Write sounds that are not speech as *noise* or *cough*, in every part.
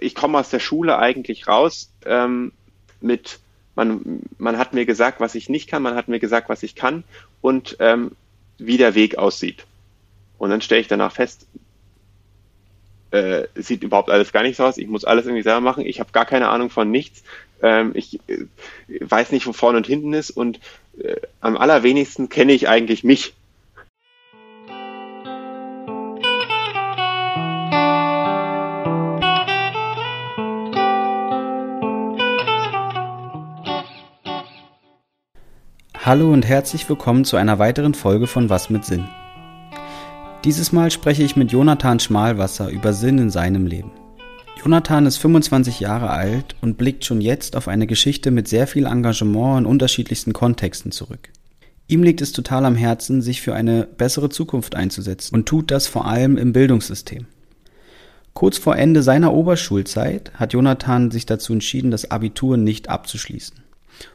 ich komme aus der Schule eigentlich raus ähm, mit, man, man hat mir gesagt, was ich nicht kann, man hat mir gesagt, was ich kann und ähm, wie der Weg aussieht. Und dann stelle ich danach fest, äh, sieht überhaupt alles gar nicht so aus, ich muss alles irgendwie selber machen, ich habe gar keine Ahnung von nichts, ähm, ich äh, weiß nicht, wo vorne und hinten ist und äh, am allerwenigsten kenne ich eigentlich mich. Hallo und herzlich willkommen zu einer weiteren Folge von Was mit Sinn. Dieses Mal spreche ich mit Jonathan Schmalwasser über Sinn in seinem Leben. Jonathan ist 25 Jahre alt und blickt schon jetzt auf eine Geschichte mit sehr viel Engagement in unterschiedlichsten Kontexten zurück. Ihm liegt es total am Herzen, sich für eine bessere Zukunft einzusetzen und tut das vor allem im Bildungssystem. Kurz vor Ende seiner Oberschulzeit hat Jonathan sich dazu entschieden, das Abitur nicht abzuschließen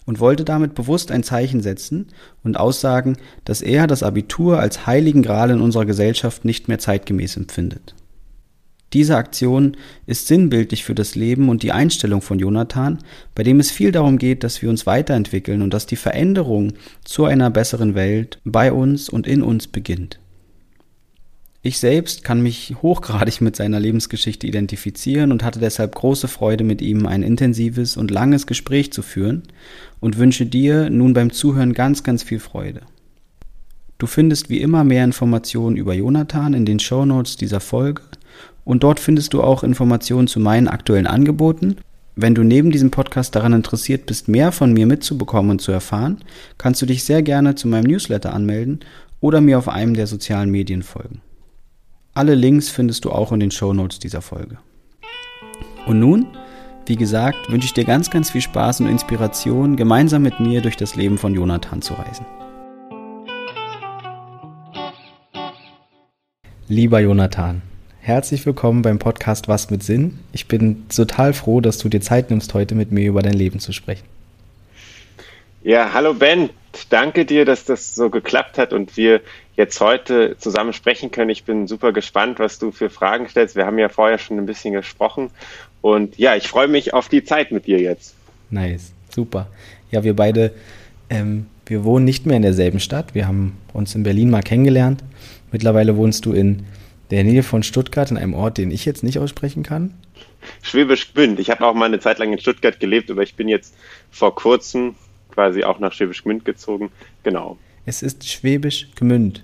und wollte damit bewusst ein Zeichen setzen und aussagen, dass er das Abitur als heiligen Gral in unserer Gesellschaft nicht mehr zeitgemäß empfindet. Diese Aktion ist sinnbildlich für das Leben und die Einstellung von Jonathan, bei dem es viel darum geht, dass wir uns weiterentwickeln und dass die Veränderung zu einer besseren Welt bei uns und in uns beginnt. Ich selbst kann mich hochgradig mit seiner Lebensgeschichte identifizieren und hatte deshalb große Freude, mit ihm ein intensives und langes Gespräch zu führen und wünsche dir nun beim Zuhören ganz, ganz viel Freude. Du findest wie immer mehr Informationen über Jonathan in den Show Notes dieser Folge und dort findest du auch Informationen zu meinen aktuellen Angeboten. Wenn du neben diesem Podcast daran interessiert bist, mehr von mir mitzubekommen und zu erfahren, kannst du dich sehr gerne zu meinem Newsletter anmelden oder mir auf einem der sozialen Medien folgen. Alle Links findest du auch in den Show Notes dieser Folge. Und nun, wie gesagt, wünsche ich dir ganz, ganz viel Spaß und Inspiration, gemeinsam mit mir durch das Leben von Jonathan zu reisen. Lieber Jonathan, herzlich willkommen beim Podcast Was mit Sinn. Ich bin total froh, dass du dir Zeit nimmst, heute mit mir über dein Leben zu sprechen. Ja, hallo Ben, danke dir, dass das so geklappt hat und wir jetzt heute zusammen sprechen können. Ich bin super gespannt, was du für Fragen stellst. Wir haben ja vorher schon ein bisschen gesprochen und ja, ich freue mich auf die Zeit mit dir jetzt. Nice, super. Ja, wir beide, ähm, wir wohnen nicht mehr in derselben Stadt. Wir haben uns in Berlin mal kennengelernt. Mittlerweile wohnst du in der Nähe von Stuttgart, in einem Ort, den ich jetzt nicht aussprechen kann. Schwäbisch Gmünd. Ich habe auch mal eine Zeit lang in Stuttgart gelebt, aber ich bin jetzt vor kurzem quasi auch nach Schwäbisch Gmünd gezogen. Genau. Es ist Schwäbisch Gmünd.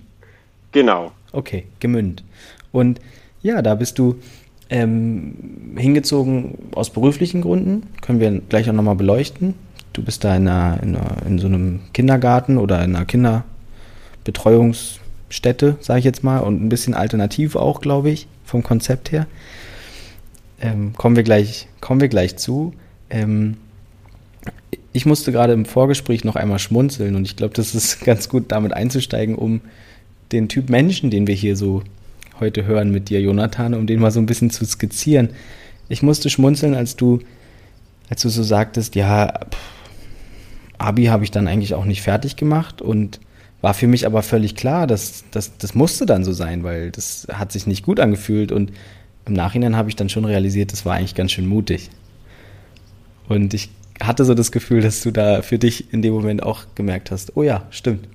Genau. Okay, Gemünd. Und ja, da bist du ähm, hingezogen aus beruflichen Gründen. Können wir gleich auch nochmal beleuchten. Du bist da in, einer, in, einer, in so einem Kindergarten oder in einer Kinderbetreuungsstätte, sage ich jetzt mal, und ein bisschen alternativ auch, glaube ich, vom Konzept her. Ähm, kommen, wir gleich, kommen wir gleich zu. Ähm, ich musste gerade im Vorgespräch noch einmal schmunzeln und ich glaube, das ist *laughs* ganz gut, damit einzusteigen, um den Typ Menschen, den wir hier so heute hören mit dir, Jonathan, um den mal so ein bisschen zu skizzieren. Ich musste schmunzeln, als du, als du so sagtest, ja, Abi habe ich dann eigentlich auch nicht fertig gemacht und war für mich aber völlig klar, dass, dass das musste dann so sein, weil das hat sich nicht gut angefühlt und im Nachhinein habe ich dann schon realisiert, das war eigentlich ganz schön mutig. Und ich hatte so das Gefühl, dass du da für dich in dem Moment auch gemerkt hast, oh ja, stimmt,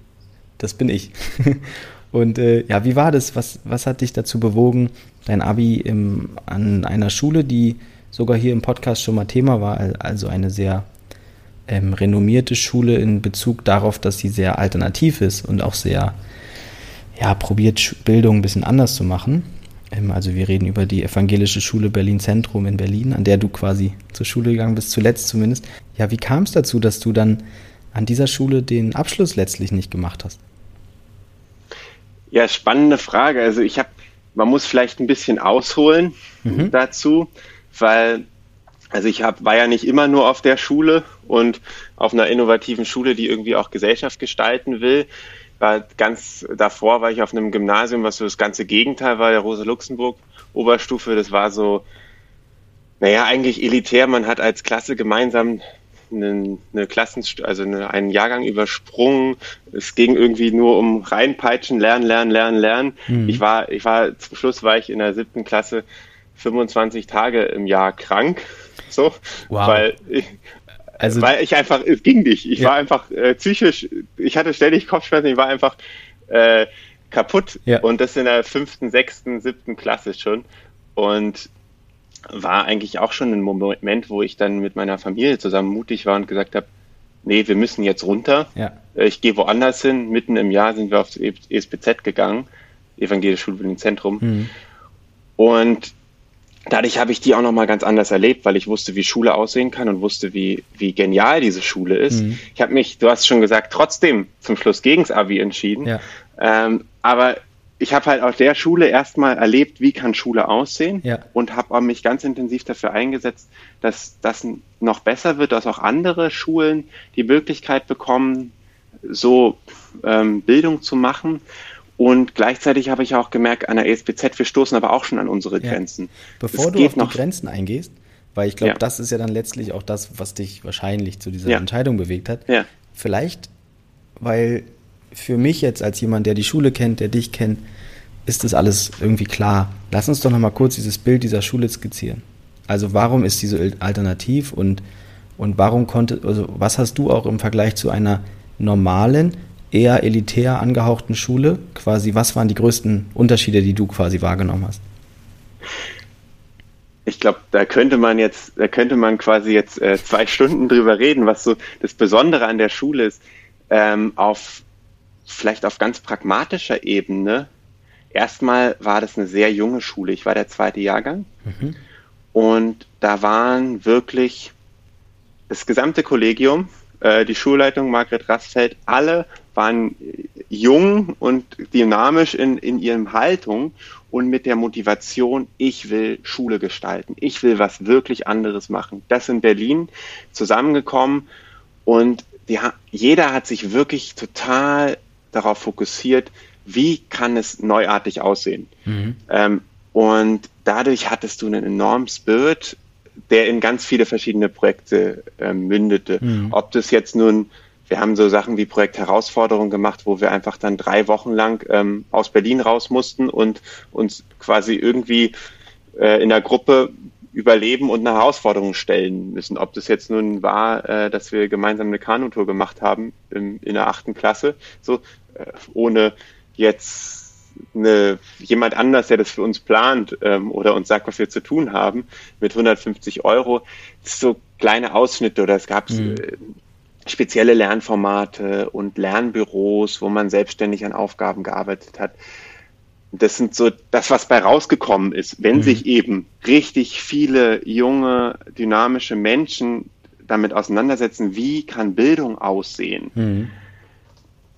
das bin ich. *laughs* Und äh, ja, wie war das? Was, was hat dich dazu bewogen, dein Abi im, an einer Schule, die sogar hier im Podcast schon mal Thema war, also eine sehr ähm, renommierte Schule in Bezug darauf, dass sie sehr alternativ ist und auch sehr, ja, probiert Bildung ein bisschen anders zu machen. Ähm, also wir reden über die Evangelische Schule Berlin Zentrum in Berlin, an der du quasi zur Schule gegangen bist, zuletzt zumindest. Ja, wie kam es dazu, dass du dann an dieser Schule den Abschluss letztlich nicht gemacht hast? Ja, spannende Frage. Also ich habe, man muss vielleicht ein bisschen ausholen mhm. dazu, weil also ich hab, war ja nicht immer nur auf der Schule und auf einer innovativen Schule, die irgendwie auch Gesellschaft gestalten will. War ganz davor war ich auf einem Gymnasium, was so das ganze Gegenteil war, der Rosa Luxemburg Oberstufe. Das war so, naja, eigentlich elitär. Man hat als Klasse gemeinsam eine, eine Klassen, also eine, einen Jahrgang übersprungen. Es ging irgendwie nur um reinpeitschen, lernen, lernen, lernen, lernen. Mhm. Ich war, ich war, zum Schluss war ich in der siebten Klasse 25 Tage im Jahr krank. So, wow. weil ich, also, weil ich einfach, es ging nicht. Ich ja. war einfach äh, psychisch, ich hatte ständig Kopfschmerzen, ich war einfach äh, kaputt. Ja. Und das in der fünften, sechsten, siebten Klasse schon. Und war eigentlich auch schon ein Moment, wo ich dann mit meiner Familie zusammen mutig war und gesagt habe, nee, wir müssen jetzt runter. Ja. Äh, ich gehe woanders hin. Mitten im Jahr sind wir aufs ESBZ gegangen, Evangelische Schulbildungszentrum. Mhm. Und dadurch habe ich die auch nochmal ganz anders erlebt, weil ich wusste, wie Schule aussehen kann und wusste, wie, wie genial diese Schule ist. Mhm. Ich habe mich, du hast schon gesagt, trotzdem zum Schluss gegens Abi entschieden. Ja. Ähm, aber ich habe halt auf der Schule erstmal erlebt, wie kann Schule aussehen ja. und habe mich ganz intensiv dafür eingesetzt, dass das noch besser wird, dass auch andere Schulen die Möglichkeit bekommen, so ähm, Bildung zu machen. Und gleichzeitig habe ich auch gemerkt, an der ESBZ, wir stoßen aber auch schon an unsere Grenzen. Ja. Bevor es du auf die Grenzen eingehst, weil ich glaube, ja. das ist ja dann letztlich auch das, was dich wahrscheinlich zu dieser Entscheidung bewegt hat. Vielleicht, weil für mich jetzt als jemand, der die Schule kennt, der dich kennt, ist das alles irgendwie klar. Lass uns doch noch mal kurz dieses Bild dieser Schule skizzieren. Also warum ist diese alternativ und, und warum konnte, also was hast du auch im Vergleich zu einer normalen, eher elitär angehauchten Schule, quasi, was waren die größten Unterschiede, die du quasi wahrgenommen hast? Ich glaube, da könnte man jetzt, da könnte man quasi jetzt äh, zwei Stunden drüber reden, was so das Besondere an der Schule ist. Ähm, auf vielleicht auf ganz pragmatischer Ebene, erstmal war das eine sehr junge Schule. Ich war der zweite Jahrgang. Mhm. Und da waren wirklich das gesamte Kollegium, äh, die Schulleitung Margret Rastfeld, alle waren jung und dynamisch in, in ihrem Haltung und mit der Motivation, ich will Schule gestalten, ich will was wirklich anderes machen. Das in Berlin zusammengekommen und die, jeder hat sich wirklich total darauf fokussiert, wie kann es neuartig aussehen. Mhm. Ähm, und dadurch hattest du einen enormen Spirit, der in ganz viele verschiedene Projekte äh, mündete. Mhm. Ob das jetzt nun, wir haben so Sachen wie Projekt Herausforderung gemacht, wo wir einfach dann drei Wochen lang ähm, aus Berlin raus mussten und uns quasi irgendwie äh, in der Gruppe überleben und eine Herausforderung stellen müssen. Ob das jetzt nun war, äh, dass wir gemeinsam eine Kanutour gemacht haben im, in der achten Klasse, so äh, ohne jetzt eine, jemand anders, der das für uns plant ähm, oder uns sagt, was wir zu tun haben, mit 150 Euro. Das so kleine Ausschnitte oder es gab mhm. Spezielle Lernformate und Lernbüros, wo man selbstständig an Aufgaben gearbeitet hat. Das sind so das, was bei rausgekommen ist, wenn mhm. sich eben richtig viele junge, dynamische Menschen damit auseinandersetzen, wie kann Bildung aussehen. Mhm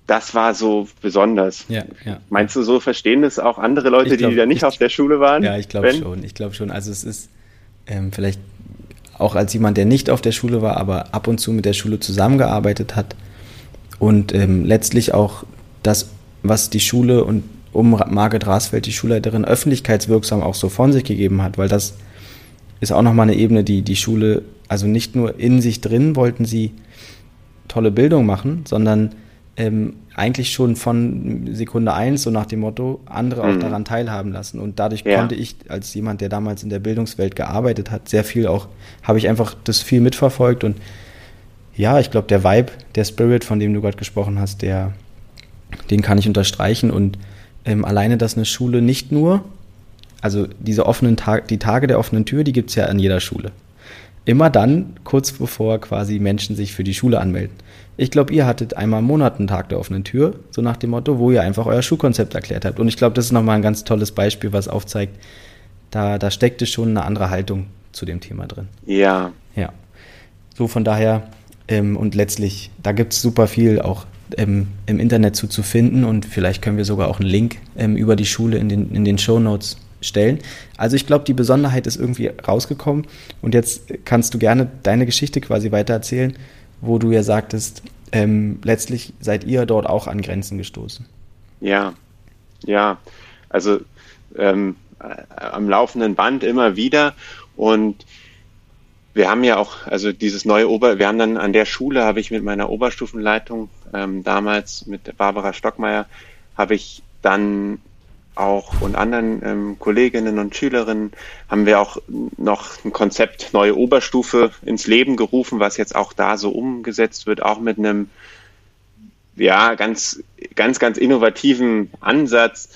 das war so besonders. Ja, ja. Meinst du, so verstehen das auch andere Leute, glaub, die da nicht ich, auf der Schule waren? Ja, ich glaube schon. Ich glaube schon. Also es ist ähm, vielleicht auch als jemand, der nicht auf der Schule war, aber ab und zu mit der Schule zusammengearbeitet hat. Und ähm, letztlich auch das, was die Schule und um Margit Rasfeld, die Schulleiterin, öffentlichkeitswirksam auch so von sich gegeben hat, weil das ist auch nochmal eine Ebene, die die Schule, also nicht nur in sich drin wollten sie tolle Bildung machen, sondern ähm, eigentlich schon von Sekunde eins, so nach dem Motto, andere mhm. auch daran teilhaben lassen. Und dadurch ja. konnte ich, als jemand, der damals in der Bildungswelt gearbeitet hat, sehr viel auch, habe ich einfach das viel mitverfolgt. Und ja, ich glaube, der Vibe, der Spirit, von dem du gerade gesprochen hast, der, den kann ich unterstreichen. Und ähm, alleine, dass eine Schule nicht nur, also diese offenen Tag, die Tage der offenen Tür, die gibt es ja an jeder Schule. Immer dann, kurz bevor quasi Menschen sich für die Schule anmelden. Ich glaube, ihr hattet einmal im Monat einen Tag der offenen Tür, so nach dem Motto, wo ihr einfach euer Schulkonzept erklärt habt. Und ich glaube, das ist nochmal ein ganz tolles Beispiel, was aufzeigt, da, da steckte schon eine andere Haltung zu dem Thema drin. Ja. Ja. So von daher, ähm, und letztlich, da gibt es super viel auch ähm, im Internet zu, zu finden und vielleicht können wir sogar auch einen Link ähm, über die Schule in den, in den Show Notes stellen. Also ich glaube, die Besonderheit ist irgendwie rausgekommen und jetzt kannst du gerne deine Geschichte quasi weitererzählen wo du ja sagtest, ähm, letztlich seid ihr dort auch an Grenzen gestoßen. Ja, ja, also ähm, äh, am laufenden Band immer wieder und wir haben ja auch, also dieses neue Ober, wir haben dann an der Schule, habe ich mit meiner Oberstufenleitung, ähm, damals mit Barbara Stockmeier, habe ich dann auch und anderen ähm, Kolleginnen und Schülerinnen haben wir auch noch ein Konzept neue Oberstufe ins Leben gerufen, was jetzt auch da so umgesetzt wird, auch mit einem ja ganz ganz ganz innovativen Ansatz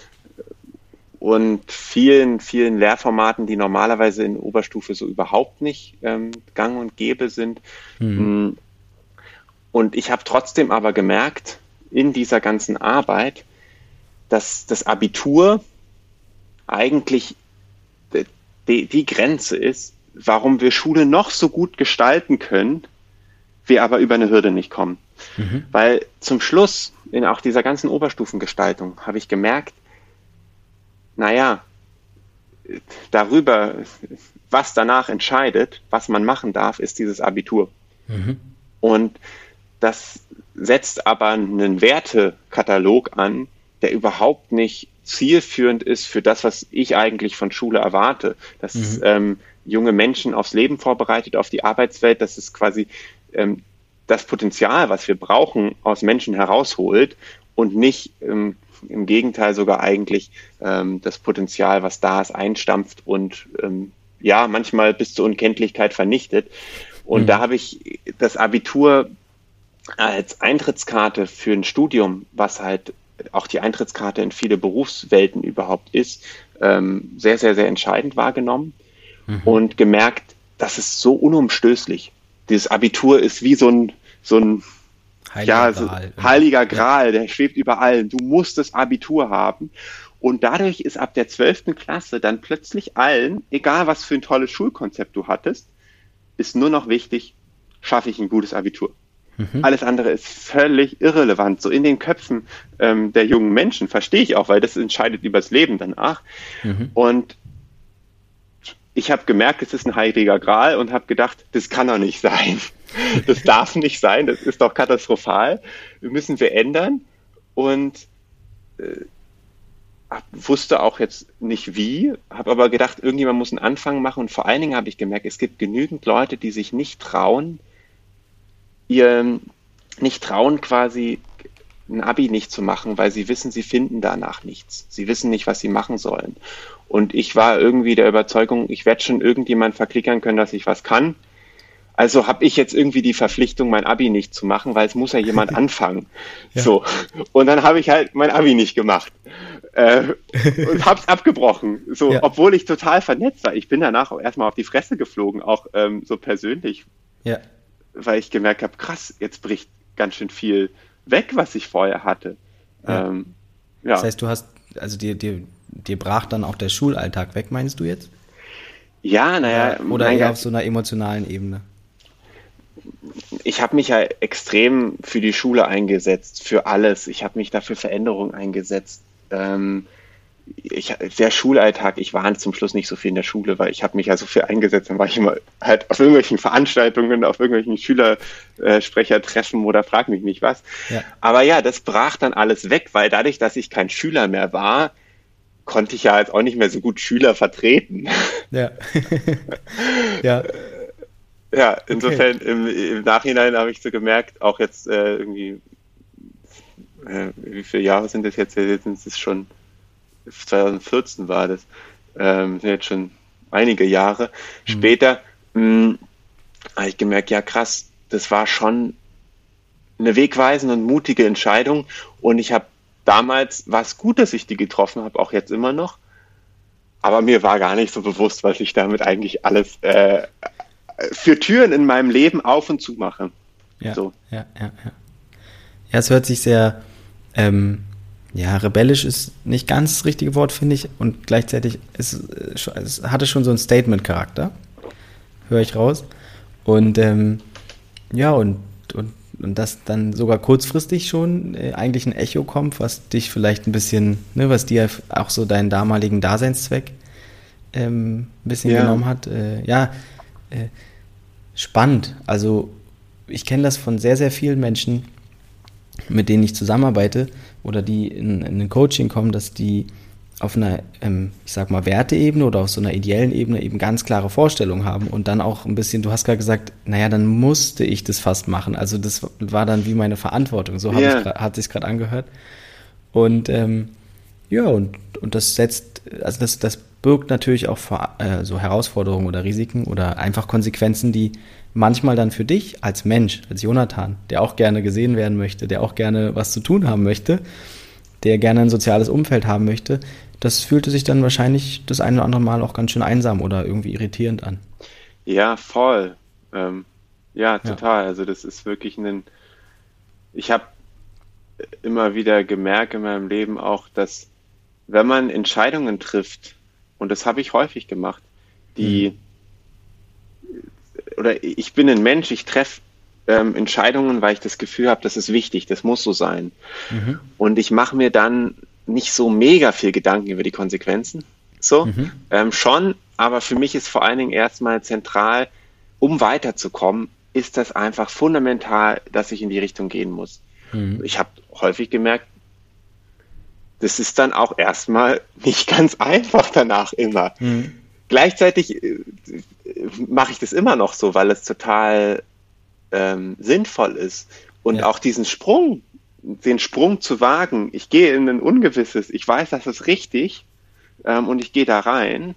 und vielen vielen Lehrformaten, die normalerweise in Oberstufe so überhaupt nicht ähm, gang und gäbe sind. Mhm. Und ich habe trotzdem aber gemerkt in dieser ganzen Arbeit, dass das Abitur eigentlich die, die Grenze ist, warum wir Schule noch so gut gestalten können, wir aber über eine Hürde nicht kommen. Mhm. Weil zum Schluss in auch dieser ganzen Oberstufengestaltung habe ich gemerkt, naja, darüber, was danach entscheidet, was man machen darf, ist dieses Abitur. Mhm. Und das setzt aber einen Wertekatalog an, der überhaupt nicht zielführend ist für das, was ich eigentlich von Schule erwarte. Dass mhm. ähm, junge Menschen aufs Leben vorbereitet, auf die Arbeitswelt, dass es quasi ähm, das Potenzial, was wir brauchen, aus Menschen herausholt und nicht ähm, im Gegenteil sogar eigentlich ähm, das Potenzial, was da ist, einstampft und ähm, ja, manchmal bis zur Unkenntlichkeit vernichtet. Und mhm. da habe ich das Abitur als Eintrittskarte für ein Studium, was halt auch die Eintrittskarte in viele Berufswelten überhaupt ist, ähm, sehr, sehr, sehr entscheidend wahrgenommen mhm. und gemerkt, das ist so unumstößlich. Dieses Abitur ist wie so ein, so ein heiliger, ja, so Gral. heiliger Gral, der schwebt über allen. Du musst das Abitur haben. Und dadurch ist ab der zwölften Klasse dann plötzlich allen, egal was für ein tolles Schulkonzept du hattest, ist nur noch wichtig, schaffe ich ein gutes Abitur. Mhm. Alles andere ist völlig irrelevant. So in den Köpfen ähm, der jungen Menschen verstehe ich auch, weil das entscheidet übers Leben danach. Mhm. Und ich habe gemerkt, es ist ein heiliger Gral und habe gedacht, das kann doch nicht sein. *laughs* Das darf nicht sein, das ist doch katastrophal. Wir müssen wir ändern. Und äh, wusste auch jetzt nicht wie, habe aber gedacht, irgendjemand muss einen Anfang machen. Und vor allen Dingen habe ich gemerkt, es gibt genügend Leute, die sich nicht trauen, ihr nicht trauen, quasi ein Abi nicht zu machen, weil sie wissen, sie finden danach nichts. Sie wissen nicht, was sie machen sollen. Und ich war irgendwie der Überzeugung, ich werde schon irgendjemand verklickern können, dass ich was kann. Also habe ich jetzt irgendwie die Verpflichtung, mein Abi nicht zu machen, weil es muss ja jemand *laughs* anfangen. ja. So. Und dann habe ich halt mein Abi nicht gemacht. Äh, und hab's *laughs* abgebrochen. So, ja. obwohl ich total vernetzt war. Ich bin danach auch erstmal auf die Fresse geflogen, auch ähm, so persönlich. Ja weil ich gemerkt habe, krass, jetzt bricht ganz schön viel weg, was ich vorher hatte. Ja. Ähm, ja. Das heißt, du hast, also dir, dir, dir brach dann auch der Schulalltag weg, meinst du jetzt? Ja, naja. Oder, eher auf so einer emotionalen Ebene? Ich habe mich ja extrem für die Schule eingesetzt, für alles. Ich habe mich dafür Veränderungen eingesetzt. Ähm, ich, der Schulalltag, ich war zum Schluss nicht so viel in der Schule, weil ich habe mich ja so viel eingesetzt, dann war ich immer halt auf irgendwelchen Veranstaltungen, auf irgendwelchen Schülersprechertreffen oder frag mich nicht was. Ja. Aber ja, das brach dann alles weg, weil dadurch, dass ich kein Schüler mehr war, konnte ich ja jetzt auch nicht mehr so gut Schüler vertreten. Ja. *laughs* ja. Ja, insofern okay. im, im, Nachhinein habe ich so gemerkt, auch jetzt äh, irgendwie, äh, wie viele Jahre sind das jetzt? Jetzt sind es schon 2014 war das, ähm, sind jetzt schon einige Jahre mhm. später, hm, habe ich gemerkt, ja krass, das war schon eine wegweisende und mutige Entscheidung und ich habe damals, war es gut, dass ich die getroffen habe, auch jetzt immer noch, aber mir war gar nicht so bewusst, was ich damit eigentlich alles äh, für Türen in meinem Leben auf und zu mache. Ja, so. ja, ja, ja. Ja, es hört sich sehr ähm, ja, rebellisch ist nicht ganz das richtige Wort, finde ich. Und gleichzeitig ist, es hatte schon so einen Statement-Charakter. Höre ich raus. Und ähm, ja, und, und, und dass dann sogar kurzfristig schon äh, eigentlich ein Echo kommt, was dich vielleicht ein bisschen, ne, was dir auch so deinen damaligen Daseinszweck ähm, ein bisschen ja. genommen hat. Äh, ja, äh, spannend. Also ich kenne das von sehr, sehr vielen Menschen, mit denen ich zusammenarbeite oder die in, in ein Coaching kommen, dass die auf einer, ähm, ich sag mal, Werteebene oder auf so einer ideellen Ebene eben ganz klare Vorstellungen haben und dann auch ein bisschen, du hast gerade gesagt, naja, dann musste ich das fast machen. Also das war dann wie meine Verantwortung, so yeah. ich, hat sich gerade angehört. Und ähm, Ja, und, und das setzt, also das, das birgt natürlich auch äh, so Herausforderungen oder Risiken oder einfach Konsequenzen, die manchmal dann für dich als Mensch, als Jonathan, der auch gerne gesehen werden möchte, der auch gerne was zu tun haben möchte, der gerne ein soziales Umfeld haben möchte, das fühlte sich dann wahrscheinlich das eine oder andere Mal auch ganz schön einsam oder irgendwie irritierend an. Ja, voll. Ähm, ja, total. Ja. Also das ist wirklich ein. Ich habe immer wieder gemerkt in meinem Leben auch, dass wenn man Entscheidungen trifft, und das habe ich häufig gemacht, die mhm. Oder ich bin ein Mensch, ich treffe ähm, Entscheidungen, weil ich das Gefühl habe, das ist wichtig, das muss so sein. Mhm. Und ich mache mir dann nicht so mega viel Gedanken über die Konsequenzen. So, mhm. ähm, schon, aber für mich ist vor allen Dingen erstmal zentral, um weiterzukommen, ist das einfach fundamental, dass ich in die Richtung gehen muss. Mhm. Ich habe häufig gemerkt, das ist dann auch erstmal *laughs* nicht ganz einfach danach immer. Mhm. Gleichzeitig äh, mache ich das immer noch so, weil es total ähm, sinnvoll ist. Und ja. auch diesen Sprung, den Sprung zu wagen, ich gehe in ein Ungewisses, ich weiß, das ist richtig ähm, und ich gehe da rein,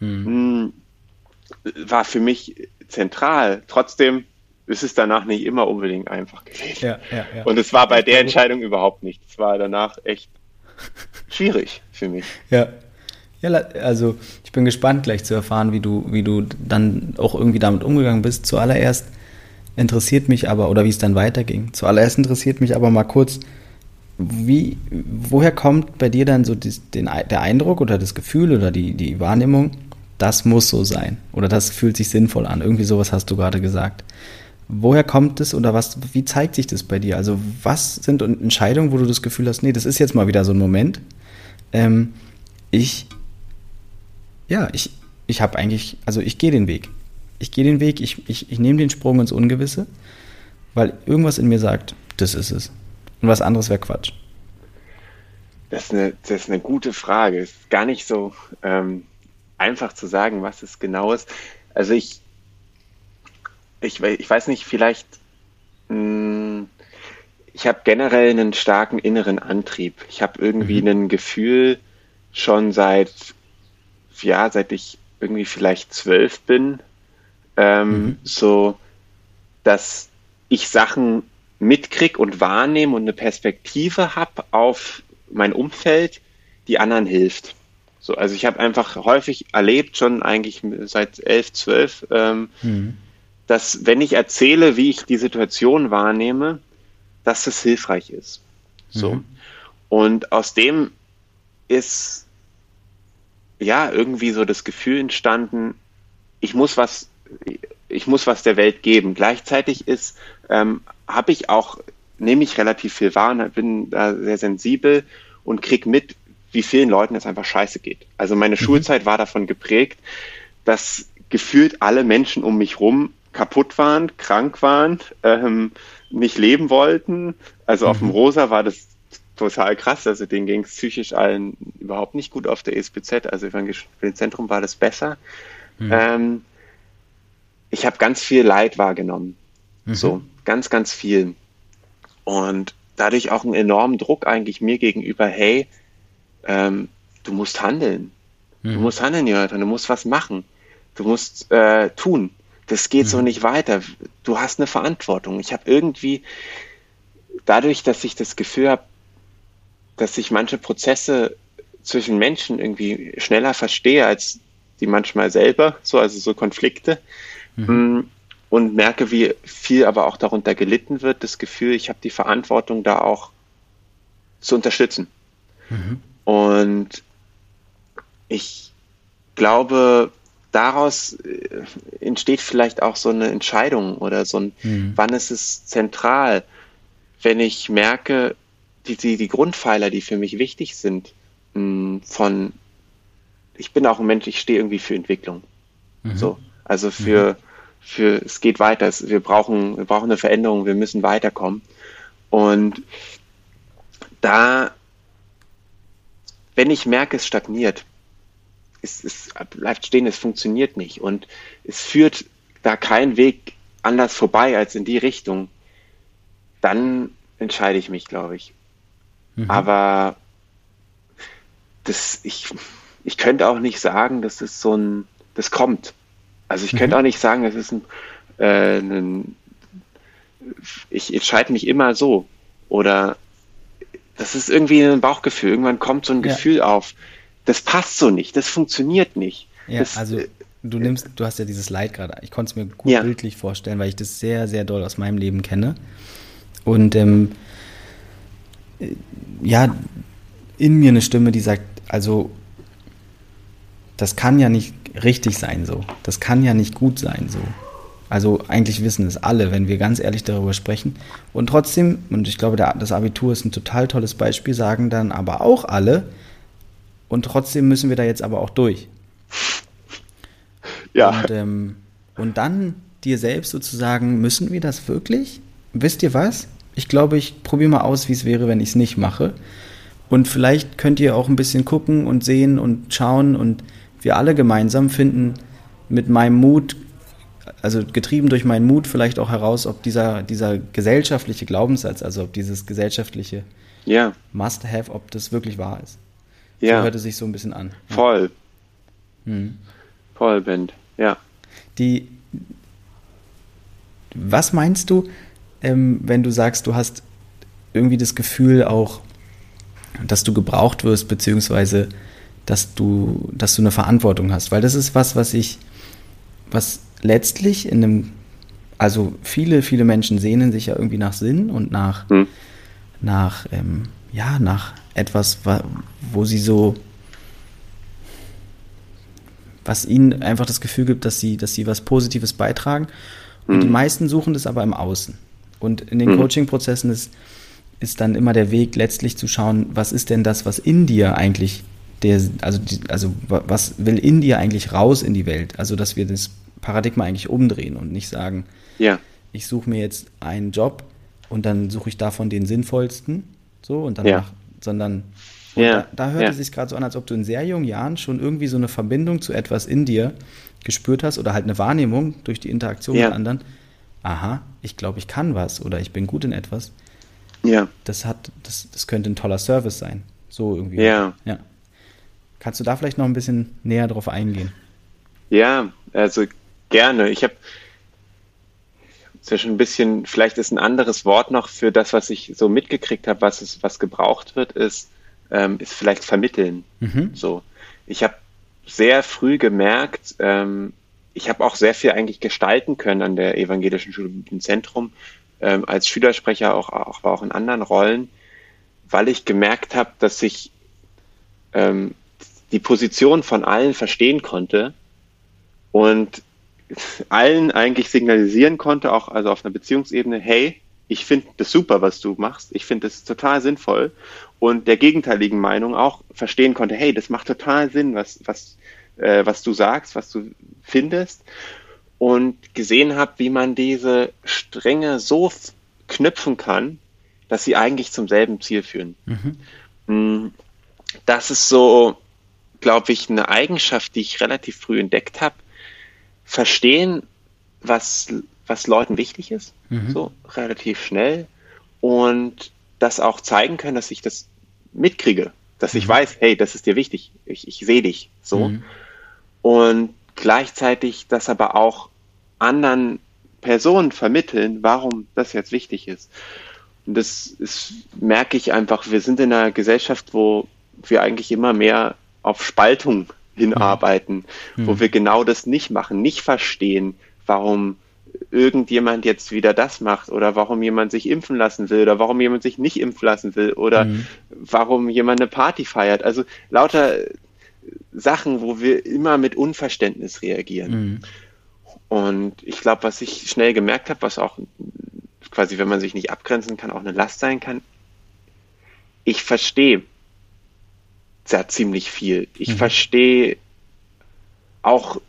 mhm. war für mich zentral. Trotzdem ist es danach nicht immer unbedingt einfach gewesen. Ja, ja, ja. Und es war bei der Entscheidung überhaupt nicht. Es war danach echt schwierig für mich. Ja. Ja, also ich bin gespannt gleich zu erfahren, wie du, wie du dann auch irgendwie damit umgegangen bist. Zuallererst interessiert mich aber, oder wie es dann weiterging. Zuallererst interessiert mich aber mal kurz, wie, woher kommt bei dir dann so die, den, der Eindruck oder das Gefühl oder die, die Wahrnehmung, das muss so sein oder das fühlt sich sinnvoll an? Irgendwie sowas hast du gerade gesagt. Woher kommt es oder was, wie zeigt sich das bei dir? Also, was sind Entscheidungen, wo du das Gefühl hast, nee, das ist jetzt mal wieder so ein Moment. Ähm, ich, ja, ich, ich habe eigentlich, also ich gehe den Weg. Ich gehe den Weg, ich, ich, ich nehme den Sprung ins Ungewisse, weil irgendwas in mir sagt, das ist es. Und was anderes wäre Quatsch. Das ist, eine, das ist eine gute Frage. Es ist gar nicht so ähm, einfach zu sagen, was es genau ist. Also ich, ich, ich weiß nicht, vielleicht, mh, hm, ich habe generell einen starken inneren Antrieb. Ich habe irgendwie mhm. ein Gefühl schon seit, ja, seit ich irgendwie vielleicht zwölf bin, ähm, mhm. so, dass ich Sachen mitkrieg und wahrnehme und eine Perspektive habe auf mein Umfeld, die anderen hilft. So, also ich habe einfach häufig erlebt, schon eigentlich seit elf, zwölf, ähm, mhm dass wenn ich erzähle, wie ich die Situation wahrnehme, dass es hilfreich ist. So. Mhm. Und aus dem ist ja irgendwie so das Gefühl entstanden, ich muss was, ich muss was der Welt geben. Gleichzeitig ist, ähm, habe ich auch, nehme ich relativ viel wahr und bin da sehr sensibel und krieg mit, wie vielen Leuten es einfach scheiße geht. Also meine mhm. Schulzeit war davon geprägt, dass gefühlt alle Menschen um mich rum kaputt waren, krank waren, ähm, nicht leben wollten. Also mhm. auf dem mhm. Rosa war das total krass. Also denen ging es psychisch allen überhaupt nicht gut auf der ESPZ. Also für den Zentrum war das besser. Mhm. Ähm, ich habe ganz viel Leid wahrgenommen. Mhm. So, ganz, ganz viel. Und dadurch auch einen enormen Druck eigentlich mir gegenüber, hey, ähm, du musst handeln. Du mhm. musst handeln, Jonathan, du musst was machen. Du musst äh, tun. Das geht mhm. so nicht weiter. Du hast eine Verantwortung. Ich habe irgendwie, dadurch, dass ich das Gefühl habe, dass ich manche Prozesse zwischen Menschen irgendwie schneller verstehe als die manchmal selber, so also so Konflikte mhm. Mm, und merke, wie viel aber auch darunter gelitten wird, das Gefühl, ich habe die Verantwortung da auch zu unterstützen. Mhm. Und ich glaube, daraus äh, entsteht vielleicht auch so eine Entscheidung oder so ein, mhm. wann ist es zentral, wenn ich merke, die, die, die Grundpfeiler, die für mich wichtig sind, mh, hm, von, ich bin auch ein Mensch, ich stehe irgendwie für Entwicklung. Mhm. So, also für, mhm. für, es geht weiter, es, wir brauchen, wir brauchen eine Veränderung, wir müssen weiterkommen. Und da, wenn ich merke, es stagniert, es, es bleibt stehen, es funktioniert nicht. Und es führt da kein Weg anders vorbei als in die Richtung. Dann entscheide ich mich, glaube ich. Mhm. Aber das, ich, ich könnte auch nicht sagen, dass es so ein, das kommt. Also ich mhm. könnte auch nicht sagen, das ist ein, äh, ein ich entscheide mich immer so. Oder das ist irgendwie ein Bauchgefühl. Irgendwann kommt so ein ja. Gefühl auf. Das passt so nicht, das funktioniert nicht. Ja, das, also du nimmst, du hast ja dieses Leid gerade. Ich konnte es mir gut ja. bildlich vorstellen, weil ich das sehr, sehr doll aus meinem Leben kenne. Und ähm, ja, in mir eine Stimme, die sagt, also das kann ja nicht richtig sein so. Das kann ja nicht gut sein so. Also eigentlich wissen es alle, wenn wir ganz ehrlich darüber sprechen. Und trotzdem, und ich glaube, das Abitur ist ein total tolles Beispiel, sagen dann aber auch alle, und trotzdem müssen wir da jetzt aber auch durch. *laughs* Ja. Und, ähm, und dann dir selbst sozusagen, müssen wir das wirklich? Wisst ihr was? Ich glaube, ich probiere mal aus, wie es wäre, wenn ich es nicht mache. Und vielleicht könnt ihr auch ein bisschen gucken und sehen und schauen und wir alle gemeinsam finden mit meinem Mut, also getrieben durch meinen Mut vielleicht auch heraus, ob dieser, dieser gesellschaftliche Glaubenssatz, also ob dieses gesellschaftliche ja. Must-Have, ob das wirklich wahr ist. Ja. So hört es sich so ein bisschen an. Voll. Hm. Voll, Ben. Ja. Die, was meinst du, ähm, wenn du sagst, du hast irgendwie das Gefühl auch, dass du gebraucht wirst, beziehungsweise dass du, dass du eine Verantwortung hast? Weil das ist was, was ich, was letztlich in einem, also viele, viele Menschen sehnen sich ja irgendwie nach Sinn und nach, hm. nach, ähm, ja, nach etwas, wo sie so, was ihnen einfach das Gefühl gibt, dass sie, dass sie was Positives beitragen. Und hm. die meisten suchen das aber im Außen. Und in den hm. Coaching-Prozessen ist, ist dann immer der Weg, letztlich zu schauen, was ist denn das, was in dir eigentlich, der, also, die, also was will in dir eigentlich raus in die Welt? Also, dass wir das Paradigma eigentlich umdrehen und nicht sagen, ja. ich suche mir jetzt einen Job und dann suche ich davon den sinnvollsten, so und danach, ja. sondern ja. da, da hört es sich gerade so an, als ob du in sehr jungen Jahren schon irgendwie so eine Verbindung zu etwas in dir gespürt hast oder halt eine Wahrnehmung durch die Interaktion mit anderen aha, ich glaube, ich kann was oder ich bin gut in etwas. Ja. Das hat, das, das könnte ein toller Service sein. So irgendwie. Ja. ja. Kannst du da vielleicht noch ein bisschen näher drauf eingehen? Ja, also gerne. Ich habe schon ein bisschen, vielleicht ist ein anderes Wort noch für das, was ich so mitgekriegt habe, was es, was gebraucht wird, ist, ähm, ist vielleicht vermitteln. Mhm. So, ich habe sehr früh gemerkt, ähm, ich habe auch sehr viel eigentlich gestalten können an der Evangelischen Schule im Zentrum, ähm, als Schülersprecher, auch, auch, auch in anderen Rollen, weil ich gemerkt habe, dass ich ähm, die Position von allen verstehen konnte und allen eigentlich signalisieren konnte, auch also auf einer Beziehungsebene, hey, ich finde das super, was du machst, ich finde das total sinnvoll. Und der gegenteiligen Meinung auch verstehen konnte, hey, das macht total Sinn, was, was, äh, was du sagst, was du findest und gesehen habe, wie man diese Stränge so knüpfen kann, dass sie eigentlich zum selben Ziel führen. Mhm. Mm, das ist so, glaube ich, eine Eigenschaft, die ich relativ früh entdeckt habe. Verstehen, was, was Leuten wichtig ist, mhm. so relativ schnell und das auch zeigen können, dass ich das mitkriege, dass ich mhm. weiß, hey, das ist dir wichtig, ich, ich sehe dich so. Mhm. Und gleichzeitig das aber auch anderen Personen vermitteln, warum das jetzt wichtig ist. Und das ist, merke ich einfach, wir sind in einer Gesellschaft, wo wir eigentlich immer mehr auf Spaltung hinarbeiten, mhm. wo wir genau das nicht machen, nicht verstehen, warum irgendjemand jetzt wieder das macht oder warum jemand sich impfen lassen will oder warum jemand sich nicht impfen lassen will oder mhm. warum jemand eine Party feiert. Also lauter Sachen, wo wir immer mit Unverständnis reagieren. Mhm. Und ich glaube, was ich schnell gemerkt habe, was auch quasi, wenn man sich nicht abgrenzen kann, auch eine Last sein kann, ich verstehe sehr ziemlich viel. Ich mhm. verstehe auch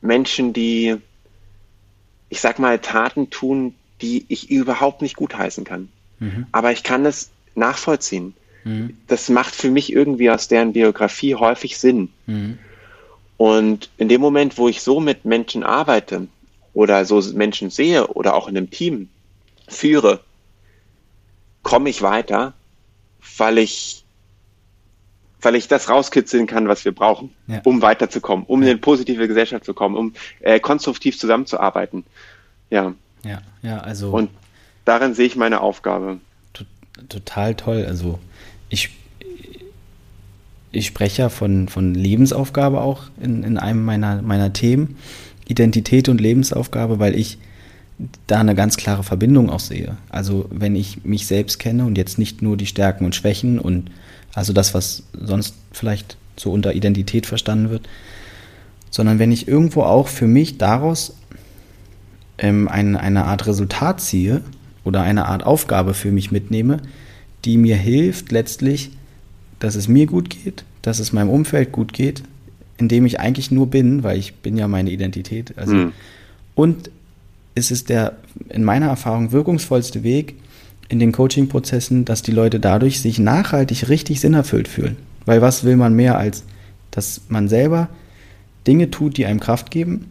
Menschen, die, ich sag mal, Taten tun, die ich überhaupt nicht gutheißen kann. Mhm. Aber ich kann es nachvollziehen. Mhm. Das macht für mich irgendwie aus deren Biografie häufig Sinn. Mhm. Und in dem Moment, wo ich so mit Menschen arbeite oder so Menschen sehe oder auch in einem Team führe, komme ich weiter, weil ich weil ich das rauskitzeln kann, was wir brauchen, ja. um weiterzukommen, um in eine positive Gesellschaft zu kommen, um äh, konstruktiv zusammenzuarbeiten. Ja. Ja, ja, also. Und darin sehe ich meine Aufgabe. Total toll. Also ich, ich spreche ja von, von Lebensaufgabe auch in, in einem meiner, meiner Themen. Identität und Lebensaufgabe, weil ich da eine ganz klare Verbindung auch sehe. Also wenn ich mich selbst kenne und jetzt nicht nur die Stärken und Schwächen und also das, was sonst vielleicht so unter Identität verstanden wird, sondern wenn ich irgendwo auch für mich daraus ähm, eine, eine Art Resultat ziehe oder eine Art Aufgabe für mich mitnehme, die mir hilft letztlich, dass es mir gut geht, dass es meinem Umfeld gut geht, indem ich eigentlich nur bin, weil ich bin ja meine Identität. Also, mhm. Und es ist der in meiner Erfahrung wirkungsvollste Weg in den Coaching-Prozessen, dass die Leute dadurch sich nachhaltig richtig sinnerfüllt fühlen. Weil was will man mehr als, dass man selber Dinge tut, die einem Kraft geben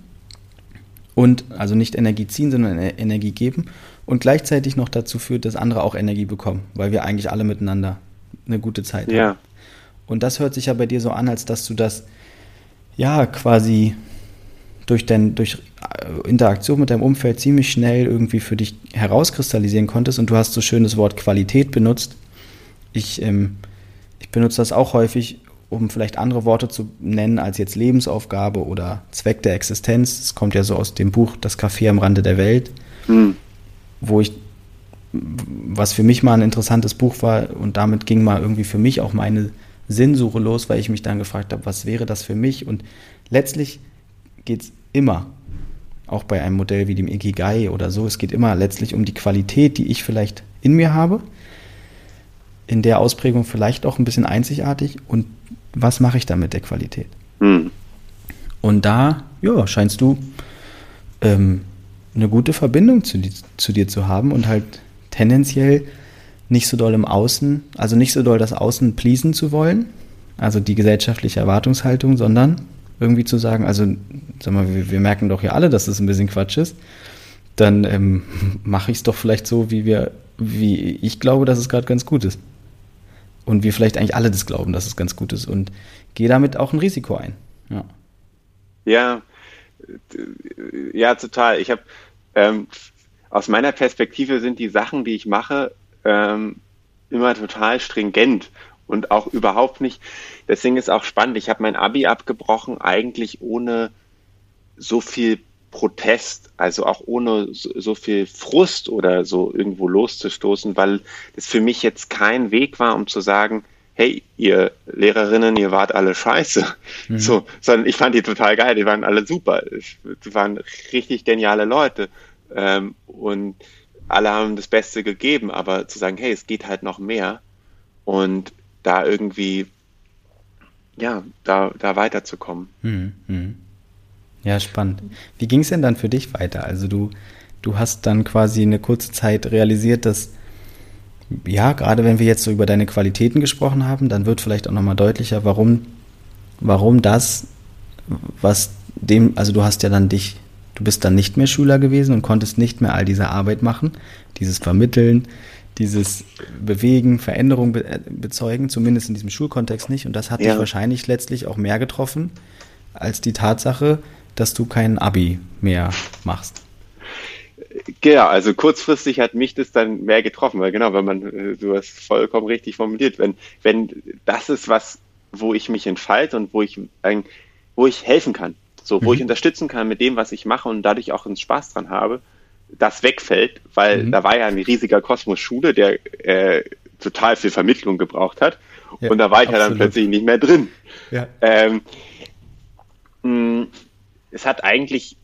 und also nicht Energie ziehen, sondern Energie geben und gleichzeitig noch dazu führt, dass andere auch Energie bekommen, weil wir eigentlich alle miteinander eine gute Zeit ja. haben. Und das hört sich ja bei dir so an, als dass du das ja quasi durch, dein, durch äh, Interaktion mit deinem Umfeld ziemlich schnell irgendwie für dich herauskristallisieren konntest und du hast so schön das Wort Qualität benutzt. Ich, ähm, ich benutze das auch häufig, um vielleicht andere Worte zu nennen als jetzt Lebensaufgabe oder Zweck der Existenz. Es kommt ja so aus dem Buch Das Café am Rande der Welt, mhm. Wo ich, was für mich mal ein interessantes Buch war und damit ging mal irgendwie für mich auch meine Sinnsuche los, weil ich mich dann gefragt habe, was wäre das für mich? Und letztlich geht es immer, auch bei einem Modell wie dem Ikigai oder so, es geht immer letztlich um die Qualität, die ich vielleicht in mir habe, in der Ausprägung vielleicht auch ein bisschen einzigartig und was mache ich da mit der Qualität? Mhm. Und da, ja, scheinst du ähm, eine gute Verbindung zu, zu dir zu haben und halt tendenziell nicht so doll im Außen, also nicht so doll das Außen pleasen zu wollen, also die gesellschaftliche Erwartungshaltung, sondern irgendwie zu sagen, also sag mal, wir, wir merken doch ja alle, dass das ein bisschen Quatsch ist, dann ähm, *laughs* mache ich es doch vielleicht so, wie wir, wie ich glaube, dass es gerade ganz gut ist. Und wir vielleicht eigentlich alle das glauben, dass es ganz gut ist und gehe damit auch ein Risiko ein. Ja, ja, ja total. Ich habe ähm, aus meiner Perspektive sind die Sachen, die ich mache, ähm, immer total stringent und auch überhaupt nicht. Deswegen ist auch spannend. Ich habe mein Abi abgebrochen, eigentlich ohne so viel Protest, also auch ohne so, viel Frust oder so irgendwo loszustoßen, weil es für mich jetzt kein Weg war, um zu sagen, hey, ihr Lehrerinnen, ihr wart alle scheiße. Mhm. So, sondern ich fand die total geil, die waren alle super. Die waren richtig geniale Leute. Ähm, und alle haben das Beste gegeben, aber zu sagen, hey, es geht halt noch mehr und da irgendwie, ja, da, da weiterzukommen. Mhm. mhm. Ja, spannend. Wie ging es denn dann für dich weiter? Also du, du hast dann quasi eine kurze Zeit realisiert, dass, ja, gerade wenn wir jetzt so über deine Qualitäten gesprochen haben, dann wird vielleicht auch nochmal deutlicher, warum, warum das, was dem, also du hast ja dann dich, du bist dann nicht mehr Schüler gewesen und konntest nicht mehr all diese Arbeit machen, dieses Vermitteln, dieses Bewegen, Veränderung be bezeugen, zumindest in diesem Schulkontext nicht. Und das hat ja. dich wahrscheinlich letztlich auch mehr getroffen als die Tatsache, dass du kein Abi mehr machst. Genau, also kurzfristig hat mich das dann mehr getroffen, weil genau, wenn man, äh, du hast vollkommen richtig formuliert, wenn, wenn das ist was, wo ich mich entfalte und wo ich, wo ich helfen kann, so, wo mhm. ich unterstützen kann mit dem, was ich mache und dadurch auch einen Spaß dran habe, das wegfällt, weil mhm. da war ja ein riesiger Kosmos Schule, der äh, total viel Vermittlung gebraucht hat. Ja, und da war ich absolut. ja dann plötzlich nicht mehr drin. Ja. Ähm, mh, es hat eigentlich,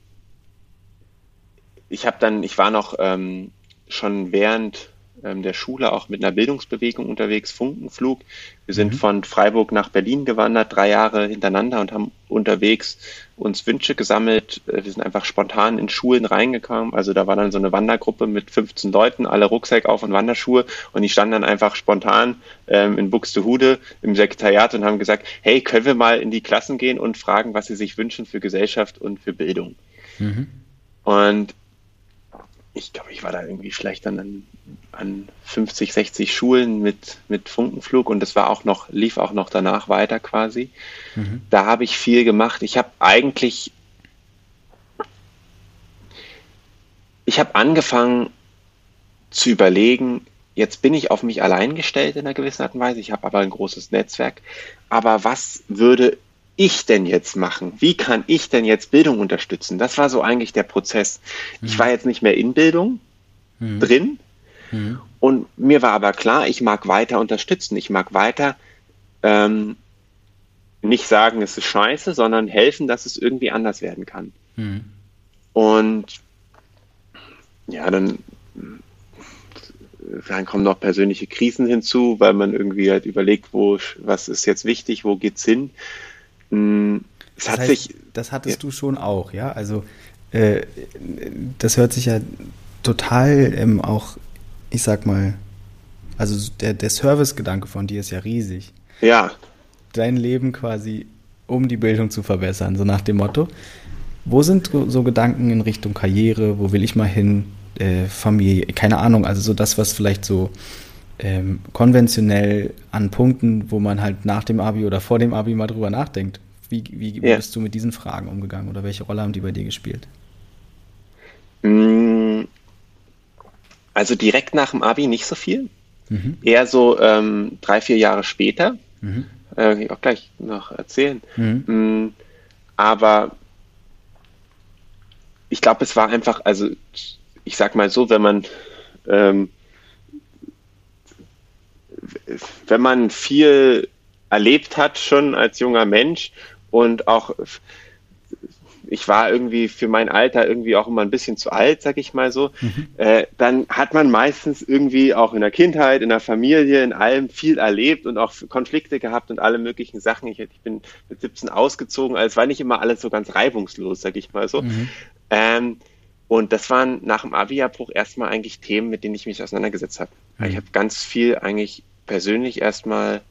ich habe dann, ich war noch ähm, schon während der Schule auch mit einer Bildungsbewegung unterwegs, Funkenflug. Wir sind mhm. von Freiburg nach Berlin gewandert, drei Jahre hintereinander und haben unterwegs uns Wünsche gesammelt. Äh, wir sind einfach spontan in Schulen reingekommen. Also da war dann so eine Wandergruppe mit 15 Leuten, alle Rucksack auf und Wanderschuhe. Und die standen dann einfach spontan ähm, in Buxtehude im Sekretariat und haben gesagt, hey, können wir mal in die Klassen gehen und fragen, was sie sich wünschen für Gesellschaft und für Bildung. Mhm. Und ich glaube, ich war da irgendwie vielleicht dann an, an 50, 60 Schulen mit, mit Funkenflug und das war auch noch, lief auch noch danach weiter quasi. Mhm. Da habe ich viel gemacht. Ich habe eigentlich, ich habe angefangen zu überlegen, jetzt bin ich auf mich allein gestellt in einer gewissen Art und Weise, ich habe aber ein großes Netzwerk, aber was würde ich denn jetzt machen? Wie kann ich denn jetzt Bildung unterstützen? Das war so eigentlich der Prozess. Mhm. Ich war jetzt nicht mehr in Bildung mhm. drin mhm. und mir war aber klar, ich mag weiter unterstützen. Ich mag weiter ähm, nicht sagen, es ist scheiße, sondern helfen, dass es irgendwie anders werden kann. Mhm. Und ja, dann, dann kommen noch persönliche Krisen hinzu, weil man irgendwie halt überlegt, wo, was ist jetzt wichtig, wo geht's hin? Hm, es das hat heißt, sich. Das hattest ja. du schon auch, ja? Also, äh, das hört sich ja total ähm, auch, ich sag mal, also der, der Servicegedanke von dir ist ja riesig. Ja. Dein Leben quasi, um die Bildung zu verbessern, so nach dem Motto. Wo sind so Gedanken in Richtung Karriere? Wo will ich mal hin? Äh, Familie, keine Ahnung, also so das, was vielleicht so ähm, konventionell an Punkten, wo man halt nach dem Abi oder vor dem Abi mal drüber nachdenkt. Wie, wie, ja. bist du mit diesen Fragen umgegangen oder welche Rolle haben die bei dir gespielt? Mm, also direkt nach dem Abi nicht so viel. Mhm. Eher so ähm, drei, vier Jahre später. Mhm. Äh, ich auch gleich noch erzählen. Mhm. Mm, aber ich glaube, es war einfach, also ich sag mal so, wenn man ähm, wenn man viel erlebt hat schon als junger Mensch und auch ich war irgendwie für mein Alter irgendwie auch immer ein bisschen zu alt, sag ich mal so, mhm. äh, dann hat man meistens irgendwie auch in der Kindheit, in der Familie, in allem viel erlebt und auch Konflikte gehabt und alle möglichen Sachen. Ich, ich bin mit 17 ausgezogen, also es war nicht immer alles so ganz reibungslos, sag ich mal so. Mhm. Ähm, und das waren nach dem Abi-Abbruch erstmal eigentlich Themen, mit denen ich mich auseinandergesetzt habe. Mhm. Ich habe ganz viel eigentlich persönlich erstmal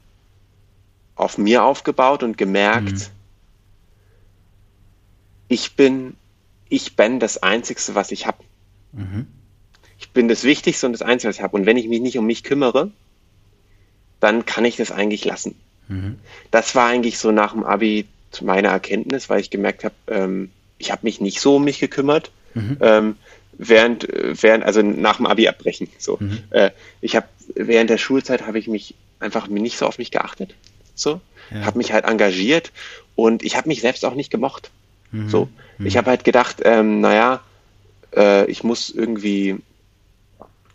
auf mir aufgebaut und gemerkt, mhm. ich bin, ich bin das Einzigste, was ich habe. Mhm. Ich bin das Wichtigste und das Einzige, was ich habe. Und wenn ich mich nicht um mich kümmere, dann kann ich das eigentlich lassen. Mhm. Das war eigentlich so nach dem Abi meine Erkenntnis, weil ich gemerkt habe, ähm, ich habe mich nicht so um mich gekümmert. Mhm. Ähm, während, während, also nach dem Abi abbrechen. So, mhm. äh, ich habe während der Schulzeit habe ich mich einfach nicht so auf mich geachtet. So, ja. habe mich halt engagiert und ich habe mich selbst auch nicht gemocht. Mhm. So, mhm. ich habe halt gedacht, ähm, naja, äh, ich muss irgendwie,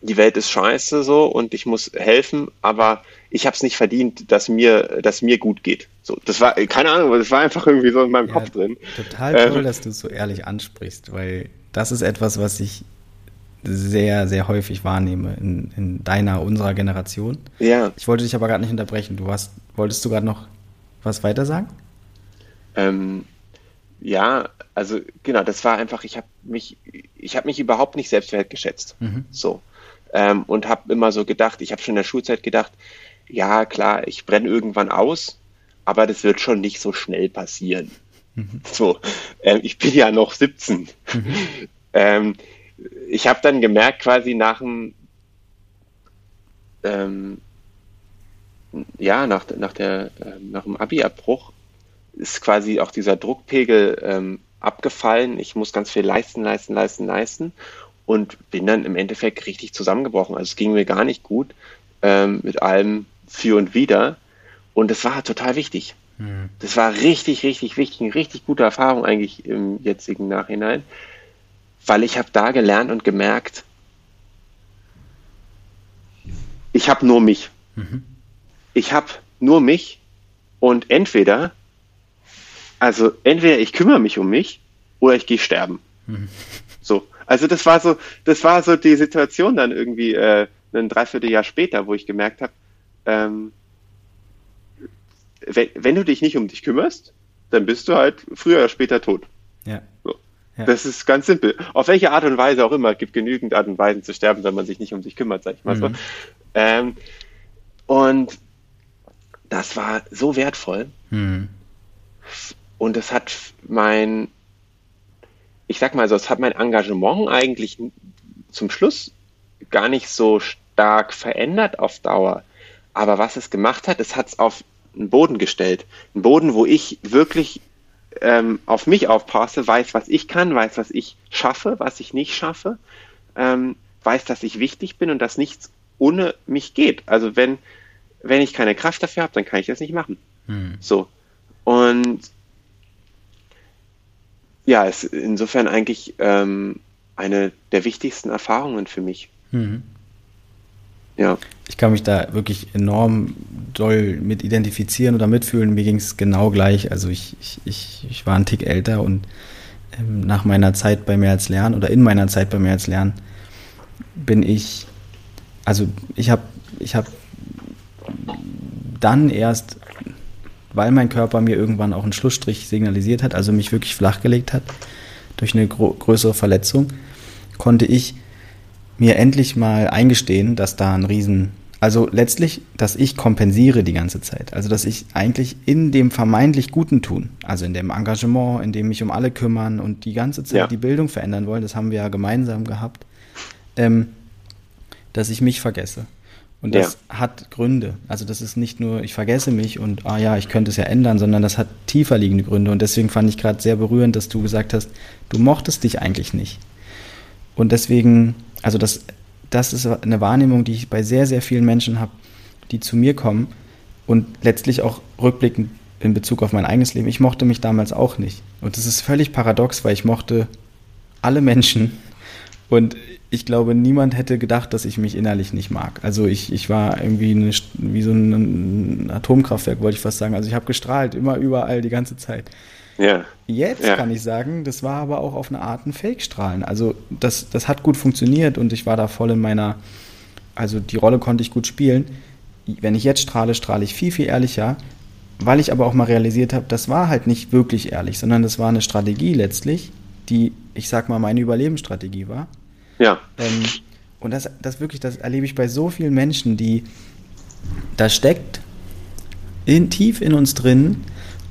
die Welt ist scheiße so und ich muss helfen, aber ich habe es nicht verdient, dass mir, dass mir gut geht. So, das war keine Ahnung, das war einfach irgendwie so in meinem ja, Kopf drin. Total toll, ähm, dass du es so ehrlich ansprichst, weil das ist etwas, was ich sehr, sehr häufig wahrnehme in, in deiner, unserer Generation. Ja. Ich wollte dich aber gerade nicht unterbrechen. Du hast, wolltest du gerade noch was weiter sagen? Ähm, ja, also genau, das war einfach, ich habe mich, ich habe mich überhaupt nicht selbst wertgeschätzt. Mhm. So. Ähm, und habe immer so gedacht, ich habe schon in der Schulzeit gedacht, ja klar, ich brenne irgendwann aus, aber das wird schon nicht so schnell passieren. Mhm. *laughs* So, ähm, ich bin ja noch 17. Mhm. ähm, ich habe dann gemerkt, quasi nach dem, ähm, ja, nach, nach, der, äh, nach dem Abi-Abbruch ist quasi auch dieser Druckpegel ähm, abgefallen. Ich muss ganz viel leisten, leisten, leisten, leisten und bin dann im Endeffekt richtig zusammengebrochen. Also es ging mir gar nicht gut ähm, mit allem für und wieder. Und es war total wichtig. Mhm. Das war richtig, richtig wichtig, eine richtig gute Erfahrung eigentlich im jetzigen Nachhinein, weil ich habe da gelernt und gemerkt, ich habe nur mich. Mhm. Ich habe nur mich und entweder, also entweder ich kümmere mich um mich oder ich gehe sterben. Mhm. So, also das war so, das war so die Situation dann irgendwie äh, ein Dreivierteljahr später, wo ich gemerkt habe, ähm, wenn, wenn du dich nicht um dich kümmerst, dann bist du halt früher oder später tot. Ja. So. ja. Das ist ganz simpel. Auf welche Art und Weise auch immer, es gibt genügend Art und Weisen zu sterben, wenn man sich nicht um sich kümmert, sag ich mal mhm. so. Ähm, und das war so wertvoll. Mhm. Und es hat mein, ich sag mal so, es hat mein Engagement eigentlich zum Schluss gar nicht so stark verändert auf Dauer. Aber was es gemacht hat, es hat es auf einen Boden gestellt. Einen Boden, wo ich wirklich ähm, auf mich aufpasse, weiß, was ich kann, weiß, was ich schaffe, was ich nicht schaffe, ähm, weiß, dass ich wichtig bin und dass nichts ohne mich geht. Also wenn, wenn ich keine Kraft dafür habe, dann kann ich das nicht machen. Hm. So. Und ja, ist insofern eigentlich ähm, eine der wichtigsten Erfahrungen für mich. Mhm. Ja. Ich kann mich da wirklich enorm doll mit identifizieren oder mitfühlen. Mir ging es genau gleich. Also ich, ich, ich, ich war ein Tick älter und ähm, nach meiner Zeit bei Mehr als Lernen oder in meiner Zeit bei Mehr als Lernen bin ich, also ich habe ich hab dann erst, weil mein Körper mir irgendwann auch einen Schlussstrich signalisiert hat, also mich wirklich flachgelegt hat durch eine größere Verletzung, konnte ich mir endlich mal eingestehen, dass da ein Riesen, also letztlich, dass ich kompensiere die ganze Zeit. Also dass ich eigentlich in dem vermeintlich Guten tun, also in dem Engagement, in dem mich um alle kümmern und die ganze Zeit ja. die Bildung verändern wollen, das haben wir ja gemeinsam gehabt, ähm, dass ich mich vergesse. Und das ja. hat Gründe. Also das ist nicht nur, ich vergesse mich und, ah ja, ich könnte es ja ändern, sondern das hat tiefer liegende Gründe. Und deswegen fand ich gerade sehr berührend, dass du gesagt hast, du mochtest dich eigentlich nicht. Und deswegen also das, das ist eine Wahrnehmung, die ich bei sehr, sehr vielen Menschen habe, die zu mir kommen und letztlich auch rückblickend in Bezug auf mein eigenes Leben. Ich mochte mich damals auch nicht. Und das ist völlig paradox, weil ich mochte alle Menschen und ich glaube, niemand hätte gedacht, dass ich mich innerlich nicht mag. Also ich, ich war irgendwie eine, wie so ein Atomkraftwerk, wollte ich fast sagen. Also ich habe gestrahlt, immer überall, die ganze Zeit. Ja. Jetzt ja. kann ich sagen, das war aber auch auf eine Art ein Fake-Strahlen. Also das, das hat gut funktioniert und ich war da voll in meiner, also die Rolle konnte ich gut spielen. Wenn ich jetzt strahle, strahle ich viel, viel ehrlicher, weil ich aber auch mal realisiert habe, das war halt nicht wirklich ehrlich, sondern das war eine Strategie letztlich, die, ich sag mal, meine Überlebensstrategie war. Ja. Ähm, und das, das wirklich, das erlebe ich bei so vielen Menschen, die, da steckt in, tief in uns drin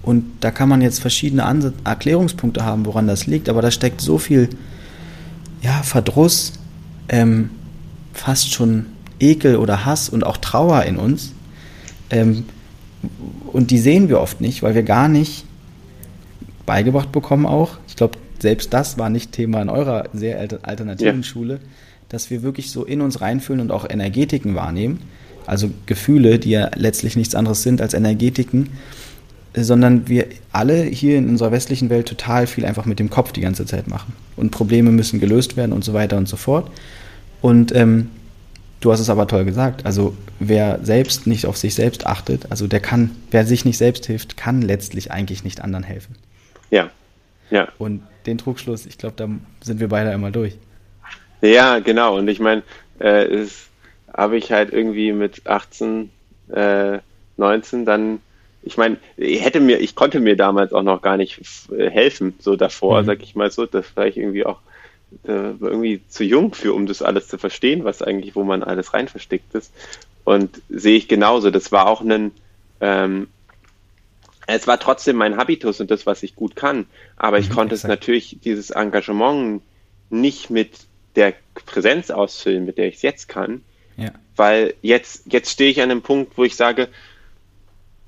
und da kann man jetzt verschiedene Erklärungspunkte haben, woran das liegt, aber da steckt so viel ja, Verdruss, ähm, fast schon Ekel oder Hass und auch Trauer in uns. Ähm, und die sehen wir oft nicht, weil wir gar nicht beigebracht bekommen auch. Ich glaube, selbst das war nicht Thema in eurer sehr alternativen ja. Schule, dass wir wirklich so in uns reinfühlen und auch Energetiken wahrnehmen. Also Gefühle, die ja letztlich nichts anderes sind als Energetiken sondern wir alle hier in unserer westlichen Welt total viel einfach mit dem Kopf die ganze Zeit machen. Und Probleme müssen gelöst werden und so weiter und so fort. Und ähm, du hast es aber toll gesagt. Also wer selbst nicht auf sich selbst achtet, also der kann, wer sich nicht selbst hilft, kann letztlich eigentlich nicht anderen helfen. Ja. Ja. Und den Trugschluss, ich glaube, da sind wir beide einmal durch. Ja, genau. Und ich meine, äh, habe ich halt irgendwie mit 18, äh, 19 dann ich meine, ich hätte mir, ich konnte mir damals auch noch gar nicht äh, helfen, so davor, mhm. sag ich mal so, das war ich irgendwie auch äh, irgendwie zu jung für, um das alles zu verstehen, was eigentlich, wo man alles rein versteckt ist. Und sehe ich genauso. Das war auch ein, ähm, es war trotzdem mein Habitus und das, was ich gut kann. Aber ich mhm, konnte exakt. es natürlich, dieses Engagement nicht mit der Präsenz ausfüllen, mit der ich es jetzt kann. Ja. Weil jetzt, jetzt stehe ich an einem Punkt, wo ich sage,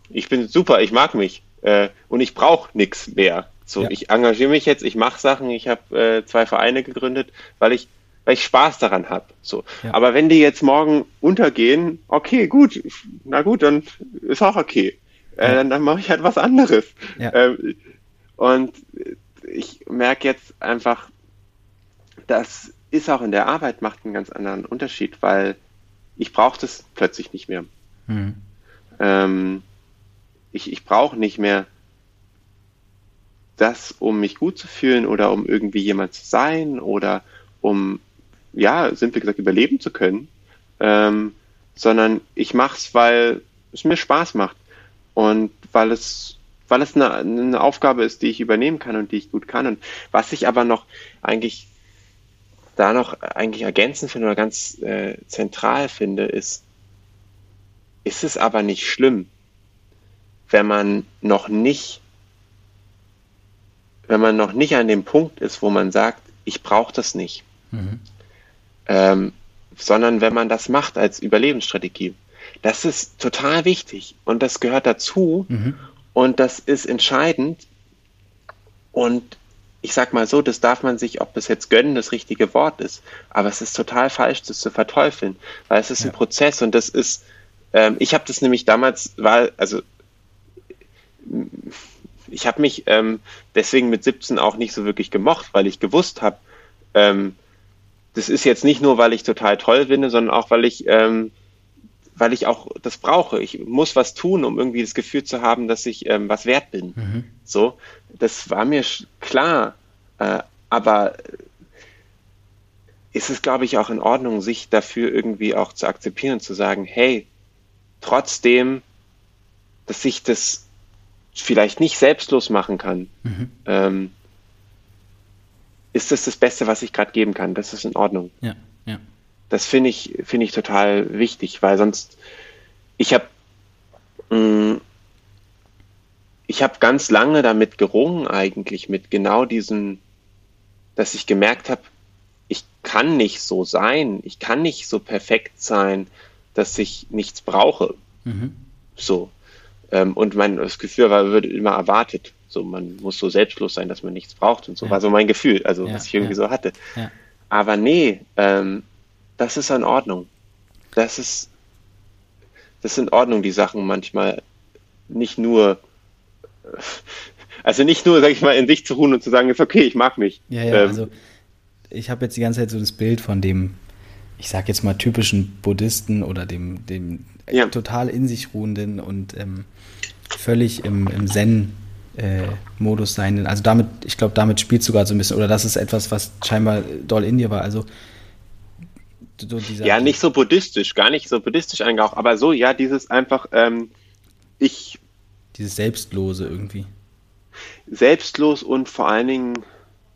ich bin super, ich mag mich äh, und ich brauche nichts mehr. So, ja. ich engagiere mich jetzt, ich mache Sachen, ich habe äh, zwei Vereine gegründet, weil ich weil ich Spaß daran habe. So. Ja. Aber wenn die jetzt morgen untergehen, okay, gut, na gut, dann ist auch okay. Äh, ja. dann, dann mache ich halt was anderes. Ähm, und ich merke jetzt einfach, das ist auch in der Arbeit macht einen ganz anderen Unterschied, weil ich brauche das plötzlich nicht mehr. Mhm. Ähm, ich, ich brauche nicht mehr das, um mich gut zu fühlen oder um irgendwie jemand zu sein oder um, ja, simpel gesagt, überleben zu können, ähm, sondern ich mache es, weil es mir Spaß macht und weil es weil es eine, eine Aufgabe ist, die ich übernehmen kann und die ich gut kann. Und was ich aber noch eigentlich da noch eigentlich ergänzen finde oder ganz äh, zentral finde, ist, ist es aber nicht schlimm, wenn man noch nicht, wenn man noch nicht an dem Punkt ist, wo man sagt, ich brauche das nicht. Mhm. ähm, sondern wenn man das macht als Überlebensstrategie. Das ist total wichtig und das gehört dazu mhm. und das ist entscheidend. Und ich sag mal so, das darf man sich, ob das jetzt gönnen das richtige Wort ist, aber es ist total falsch, das zu verteufeln, weil es ist ja. ein Prozess und das ist, ähm, ich habe das nämlich damals, war, also ich habe mich ähm, deswegen mit 17 auch nicht so wirklich gemocht, weil ich gewusst habe, ähm, das ist jetzt nicht nur, weil ich total toll finde, sondern auch, weil ich, ähm, weil ich auch das brauche. Ich muss was tun, um irgendwie das Gefühl zu haben, dass ich ähm, was wert bin. Mhm. So, das war mir klar. Äh, aber ist es, glaube ich, auch in Ordnung, sich dafür irgendwie auch zu akzeptieren und zu sagen, hey, trotzdem, dass ich das vielleicht nicht selbstlos machen kann, mhm. ähm, ist das das Beste, was ich gerade geben kann. Das ist in Ordnung. Ja, ja. Das finde ich, finde ich total wichtig, weil sonst, ich habe, mm, ich habe ganz lange damit gerungen eigentlich, mit genau diesem, dass ich gemerkt habe, ich kann nicht so sein, ich kann nicht so perfekt sein, dass ich nichts brauche. Mhm. So. Ähm, und mein das Gefühl war, wird immer erwartet. So, man muss so selbstlos sein, dass man nichts braucht und so ja. war so mein Gefühl, also ja, was ich irgendwie ja. so hatte. Aber nee, ähm, das ist in Ordnung. Das ist, das in Ordnung, die Sachen manchmal nicht nur, also nicht nur, sag ich mal, in sich zu ruhen und zu sagen, ist okay, ich mag mich. Ja, ja, ähm, also ich habe jetzt die ganze Zeit so das Bild von dem, ich sag jetzt mal, typischen Buddhisten oder dem, dem ja. total in sich ruhenden und ähm, völlig im, im Zen äh, Modus sein. Also damit, ich glaube, damit spielt sogar so ein bisschen, oder das ist etwas, was scheinbar doll in dir war. Also so ja, nicht so buddhistisch, gar nicht so buddhistisch eigentlich aber so, ja, dieses einfach, ähm, ich. Dieses Selbstlose irgendwie. Selbstlos und vor allen Dingen,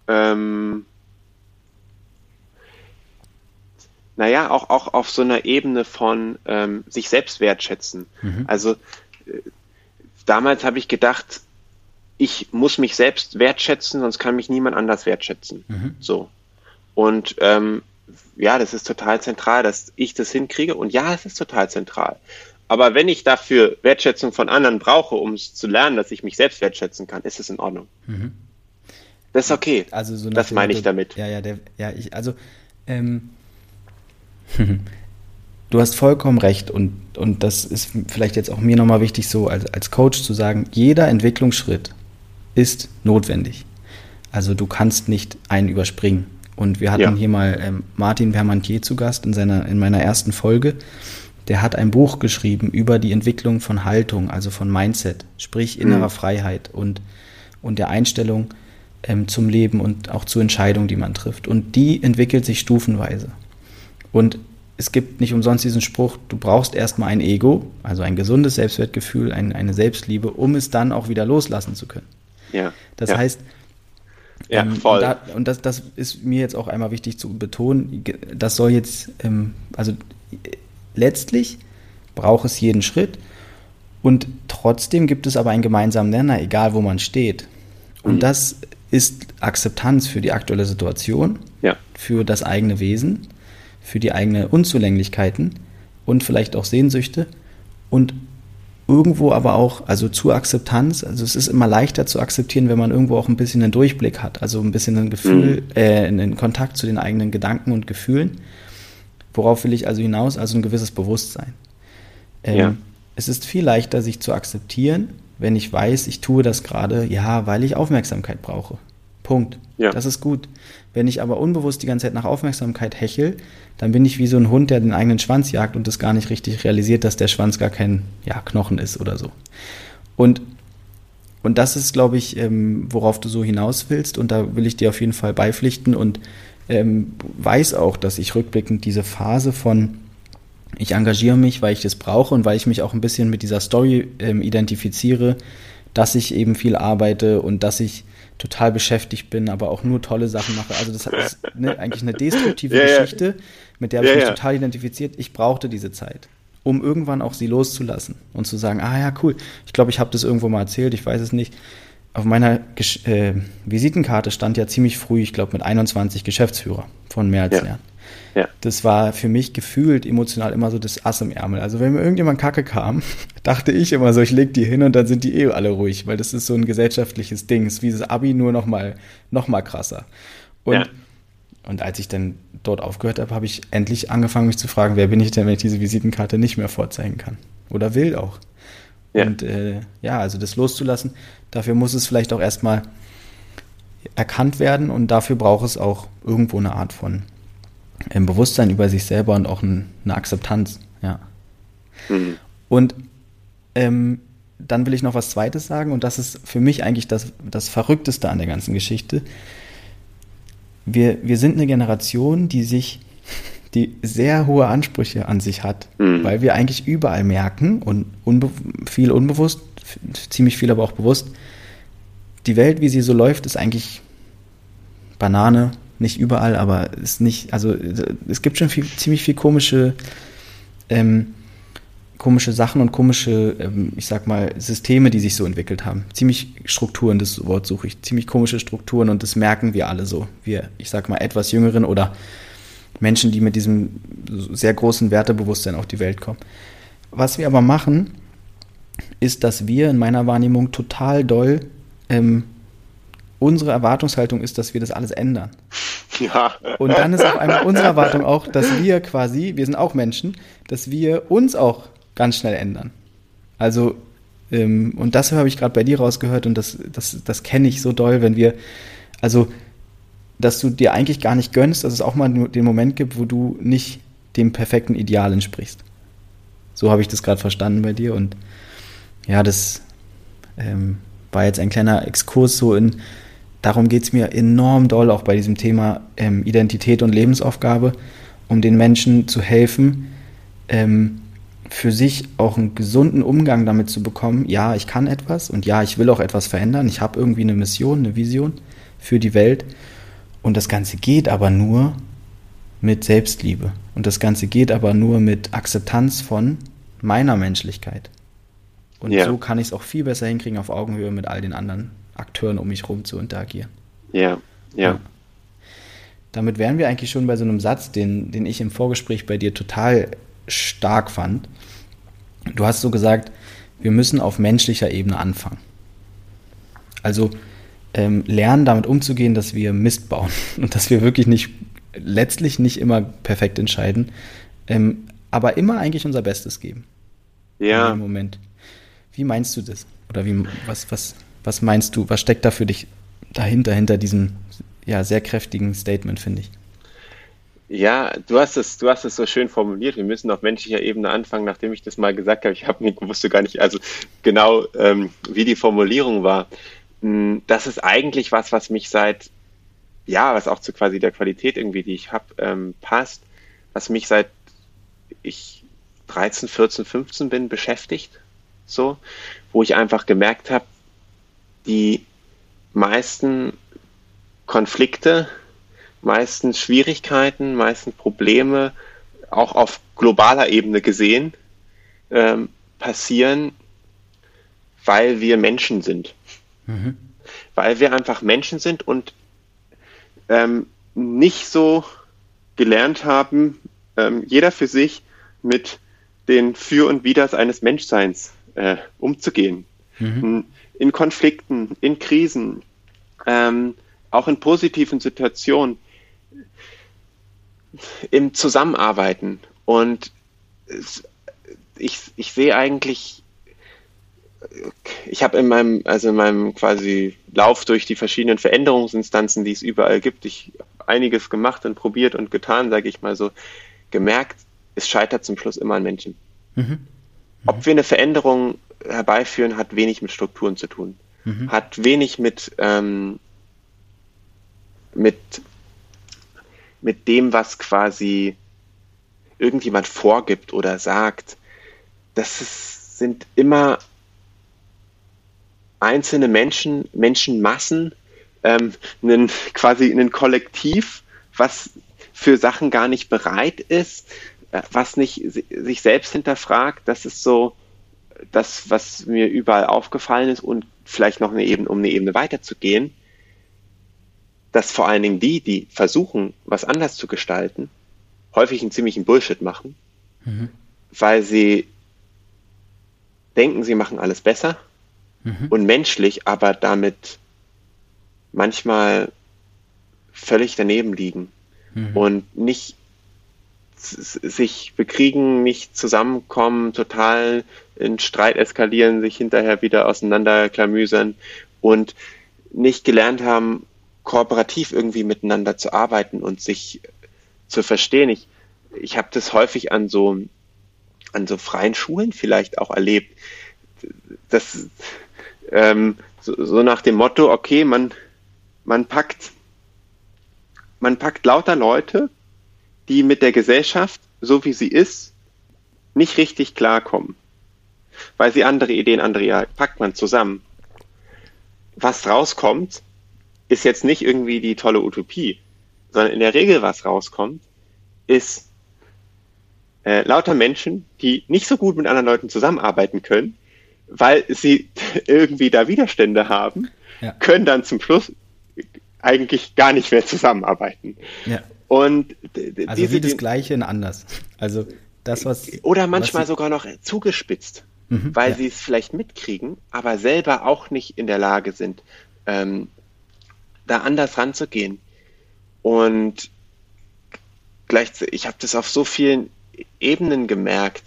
ähm, naja, auch, auch auf so einer Ebene von ähm, sich selbst wertschätzen. Mhm. Also äh, damals habe ich gedacht, ich muss mich selbst wertschätzen, sonst kann mich niemand anders wertschätzen. Mhm. So. Und ähm, ja, das ist total zentral, dass ich das hinkriege. Und ja, es ist total zentral. Aber wenn ich dafür Wertschätzung von anderen brauche, um es zu lernen, dass ich mich selbst wertschätzen kann, ist es in Ordnung. Mhm. Das ist okay. Also so das meine ich damit. Ja, ja, der, ja, ich, also ähm, du hast vollkommen recht und, und das ist vielleicht jetzt auch mir nochmal wichtig, so als, als Coach zu sagen, jeder Entwicklungsschritt ist notwendig. Also du kannst nicht einen überspringen. Und wir hatten ja. hier mal ähm, Martin Permantier zu Gast in, seiner, in meiner ersten Folge. Der hat ein Buch geschrieben über die Entwicklung von Haltung, also von Mindset, sprich innerer mhm. Freiheit und, und der Einstellung ähm, zum Leben und auch zu Entscheidungen, die man trifft. Und die entwickelt sich stufenweise. Und es gibt nicht umsonst diesen Spruch, du brauchst erstmal ein Ego, also ein gesundes Selbstwertgefühl, ein, eine Selbstliebe, um es dann auch wieder loslassen zu können. Ja. Das ja. heißt, ja, ähm, voll. Und, da, und das, das ist mir jetzt auch einmal wichtig zu betonen. Das soll jetzt, ähm, also letztlich braucht es jeden Schritt und trotzdem gibt es aber einen gemeinsamen Nenner, egal wo man steht. Und mhm. das ist Akzeptanz für die aktuelle Situation, ja. für das eigene Wesen, für die eigenen Unzulänglichkeiten und vielleicht auch Sehnsüchte und irgendwo aber auch, also zur Akzeptanz, also es ist immer leichter zu akzeptieren, wenn man irgendwo auch ein bisschen einen Durchblick hat, also ein bisschen ein Gefühl, mhm. äh, einen Kontakt zu den eigenen Gedanken und Gefühlen. Worauf will ich also hinaus? Also ein gewisses Bewusstsein. Ähm, ja. Es ist viel leichter, sich zu akzeptieren, wenn ich weiß, ich tue das gerade, ja, weil ich Aufmerksamkeit brauche. Punkt. Ja. Das ist gut. Wenn ich aber unbewusst die ganze Zeit nach Aufmerksamkeit hechel, dann bin ich wie so ein Hund, der den eigenen Schwanz jagt und das gar nicht richtig realisiert, dass der Schwanz gar kein ja, Knochen ist oder so. Und, und das ist, glaube ich, ähm, worauf du so hinaus willst. Und da will ich dir auf jeden Fall beipflichten und ähm, weiß auch, dass ich rückblickend diese Phase von ich engagiere mich, weil ich das brauche und weil ich mich auch ein bisschen mit dieser Story ähm, identifiziere, dass ich eben viel arbeite und dass ich total beschäftigt bin, aber auch nur tolle Sachen mache. Also das ist ne, eigentlich eine destruktive *laughs* ja, Geschichte, ja. mit der habe ich mich total identifiziert. Ich brauchte diese Zeit, um irgendwann auch sie loszulassen und zu sagen, ah ja, cool. Ich glaube, ich habe das irgendwo mal erzählt, ich weiß es nicht. Auf meiner Gesch äh, Visitenkarte stand ja ziemlich früh, ich glaube mit 21 Geschäftsführer von mehr als Lernen. Ja. Das war für mich gefühlt emotional immer so das Ass im Ärmel. Also wenn mir irgendjemand Kacke kam, *laughs* dachte ich immer so, ich leg die hin und dann sind die eh alle ruhig, weil das ist so ein gesellschaftliches Ding. Es ist wie das Abi nur noch mal, noch mal krasser. Und, ja. und als ich dann dort aufgehört habe, habe ich endlich angefangen, mich zu fragen, wer bin ich denn, wenn ich diese Visitenkarte nicht mehr vorzeigen kann? Oder will auch. Ja. Und äh, ja, also das loszulassen, dafür muss es vielleicht auch erstmal erkannt werden und dafür braucht es auch irgendwo eine Art von ein Bewusstsein über sich selber und auch ein, eine Akzeptanz. Ja. Mhm. Und ähm, dann will ich noch was Zweites sagen und das ist für mich eigentlich das, das Verrückteste an der ganzen Geschichte. Wir, wir sind eine Generation, die sich, die sehr hohe Ansprüche an sich hat, mhm. weil wir eigentlich überall merken und unbe viel unbewusst, ziemlich viel aber auch bewusst, die Welt, wie sie so läuft, ist eigentlich Banane, nicht überall, aber ist nicht, also es gibt schon viel, ziemlich viel komische, ähm, komische Sachen und komische, ähm, ich sag mal, Systeme, die sich so entwickelt haben. Ziemlich Strukturen, das Wort suche ich, ziemlich komische Strukturen und das merken wir alle so. Wir, ich sag mal, etwas Jüngeren oder Menschen, die mit diesem sehr großen Wertebewusstsein auf die Welt kommen. Was wir aber machen, ist, dass wir in meiner Wahrnehmung total doll ähm, unsere Erwartungshaltung ist, dass wir das alles ändern. *laughs* Ja. Und dann ist auf einmal unsere Erwartung auch, dass wir quasi, wir sind auch Menschen, dass wir uns auch ganz schnell ändern. Also, ähm, und das habe ich gerade bei dir rausgehört und das, das, das kenne ich so doll, wenn wir, also, dass du dir eigentlich gar nicht gönnst, dass es auch mal den Moment gibt, wo du nicht dem perfekten Ideal entsprichst. So habe ich das gerade verstanden bei dir und ja, das ähm, war jetzt ein kleiner Exkurs so in, darum geht es mir enorm doll auch bei diesem Thema ähm, Identität und Lebensaufgabe, um den Menschen zu helfen, ähm, für sich auch einen gesunden Umgang damit zu bekommen, ja, ich kann etwas und ja, ich will auch etwas verändern, ich habe irgendwie eine Mission, eine Vision für die Welt und das Ganze geht aber nur mit Selbstliebe und das Ganze geht aber nur mit Akzeptanz von meiner Menschlichkeit. Und ja. so kann ich es auch viel besser hinkriegen auf Augenhöhe mit all den anderen Akteuren um mich herum zu interagieren. Ja, ja. Damit wären wir eigentlich schon bei so einem Satz, den, den ich im Vorgespräch bei dir total stark fand. Du hast so gesagt, wir müssen auf menschlicher Ebene anfangen. Also ähm, lernen, damit umzugehen, dass wir Mist bauen *laughs* und dass wir wirklich nicht, letztlich nicht immer perfekt entscheiden, ähm, aber immer eigentlich unser Bestes geben. Ja. Im Moment. Wie meinst du das? Oder wie, was, was, was meinst du? Was steckt da für dich dahinter, hinter diesem ja, sehr kräftigen Statement, finde ich? Ja, du hast es, du hast es so schön formuliert. Wir müssen auf menschlicher Ebene anfangen, nachdem ich das mal gesagt habe. Ich habe nicht, wusste gar nicht, also genau, ähm, wie die Formulierung war. Hm, das ist eigentlich was, was mich seit, ja, was auch zu quasi der Qualität irgendwie, die ich habe, ähm, passt, was mich seit ich 13, 14, 15 bin beschäftigt so, wo ich einfach gemerkt habe, die meisten Konflikte, meisten Schwierigkeiten, meisten Probleme, auch auf globaler Ebene gesehen, ähm, passieren, weil wir Menschen sind. Mhm. Weil wir einfach Menschen sind und ähm, nicht so gelernt haben, ähm, jeder für sich mit den Für und Widers eines Menschseins äh, umzugehen. Mhm. In Konflikten, in Krisen, ähm, auch in positiven Situationen, im Zusammenarbeiten. Und ich, ich sehe eigentlich, ich habe in meinem, also in meinem quasi Lauf durch die verschiedenen Veränderungsinstanzen, die es überall gibt, ich einiges gemacht und probiert und getan, sage ich mal so, gemerkt, es scheitert zum Schluss immer an Menschen. Mhm. Ob wir eine Veränderung herbeiführen, hat wenig mit Strukturen zu tun. Mhm. Hat wenig mit, ähm, mit, mit dem, was quasi irgendjemand vorgibt oder sagt. Das ist, sind immer einzelne Menschen, Menschenmassen, ähm, einen, quasi ein Kollektiv, was für Sachen gar nicht bereit ist, äh, was nicht sich selbst hinterfragt, das ist so das, was mir überall aufgefallen ist und vielleicht noch eine Ebene, um eine Ebene weiterzugehen, dass vor allen Dingen die, die versuchen, was anders zu gestalten, häufig einen ziemlichen Bullshit machen, mhm. weil sie denken, sie machen alles besser mhm. und menschlich, aber damit manchmal völlig daneben liegen mhm. und nicht sich bekriegen, nicht zusammenkommen, total in Streit eskalieren, sich hinterher wieder auseinanderklamüsern und nicht gelernt haben, kooperativ irgendwie miteinander zu arbeiten und sich zu verstehen. Ich, ich habe das häufig an so, an so freien Schulen vielleicht auch erlebt. Das, ähm, so, so nach dem Motto, okay, man, man packt, man packt lauter Leute, die mit der Gesellschaft, so wie sie ist, nicht richtig klarkommen. Weil sie andere Ideen, andere ja, packt man zusammen. Was rauskommt, ist jetzt nicht irgendwie die tolle Utopie, sondern in der Regel, was rauskommt, ist äh, lauter Menschen, die nicht so gut mit anderen Leuten zusammenarbeiten können, weil sie *laughs* irgendwie da Widerstände haben, ja. können dann zum Schluss eigentlich gar nicht mehr zusammenarbeiten. Ja. Und also diese, wie das Gleiche in anders. Also das, was. Oder manchmal was sogar noch zugespitzt, mhm, weil ja. sie es vielleicht mitkriegen, aber selber auch nicht in der Lage sind, ähm, da anders ranzugehen. Und gleichzeitig, ich habe das auf so vielen Ebenen gemerkt.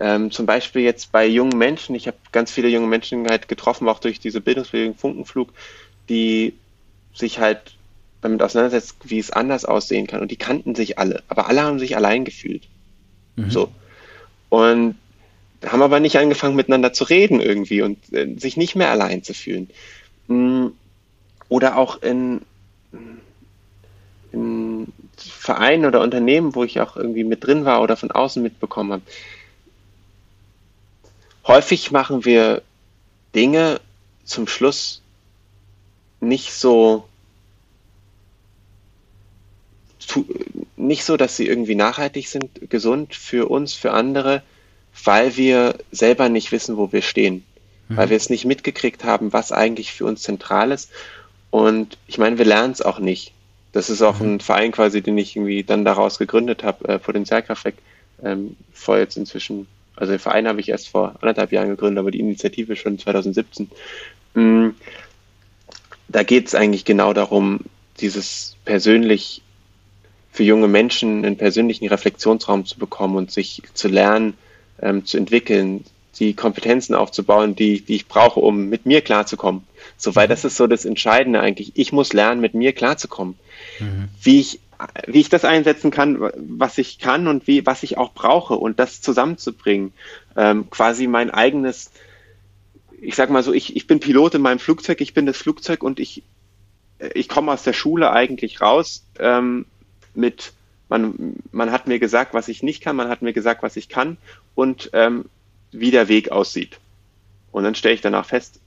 Ähm, zum Beispiel jetzt bei jungen Menschen, ich habe ganz viele junge Menschen halt getroffen, auch durch diese Bildungsbewegung Funkenflug, die sich halt damit auseinandersetzt, wie es anders aussehen kann. Und die kannten sich alle, aber alle haben sich allein gefühlt. Mhm. So. Und haben aber nicht angefangen, miteinander zu reden irgendwie und äh, sich nicht mehr allein zu fühlen. Mhm. Oder auch in, in Vereinen oder Unternehmen, wo ich auch irgendwie mit drin war oder von außen mitbekommen habe. Häufig machen wir Dinge zum Schluss nicht so nicht so, dass sie irgendwie nachhaltig sind, gesund für uns, für andere, weil wir selber nicht wissen, wo wir stehen, mhm. weil wir es nicht mitgekriegt haben, was eigentlich für uns zentral ist. Und ich meine, wir lernen es auch nicht. Das ist auch mhm. ein Verein quasi, den ich irgendwie dann daraus gegründet habe, äh, Potenzialkraftwerk, ähm, vor jetzt inzwischen, also den Verein habe ich erst vor anderthalb Jahren gegründet, aber die Initiative schon 2017. Mhm. Da geht es eigentlich genau darum, dieses persönlich für junge Menschen einen persönlichen Reflexionsraum zu bekommen und sich zu lernen, ähm, zu entwickeln, die Kompetenzen aufzubauen, die, die ich brauche, um mit mir klarzukommen. So, weil mhm. das ist so das Entscheidende eigentlich. Ich muss lernen, mit mir klarzukommen. Mhm. Wie ich, wie ich das einsetzen kann, was ich kann und wie, was ich auch brauche und das zusammenzubringen. Ähm, quasi mein eigenes, ich sag mal so, ich, ich bin Pilot in meinem Flugzeug, ich bin das Flugzeug und ich, ich komme aus der Schule eigentlich raus ähm, mit, man, man hat mir gesagt, was ich nicht kann, man hat mir gesagt, was ich kann und ähm, wie der Weg aussieht. Und dann stelle ich danach fest,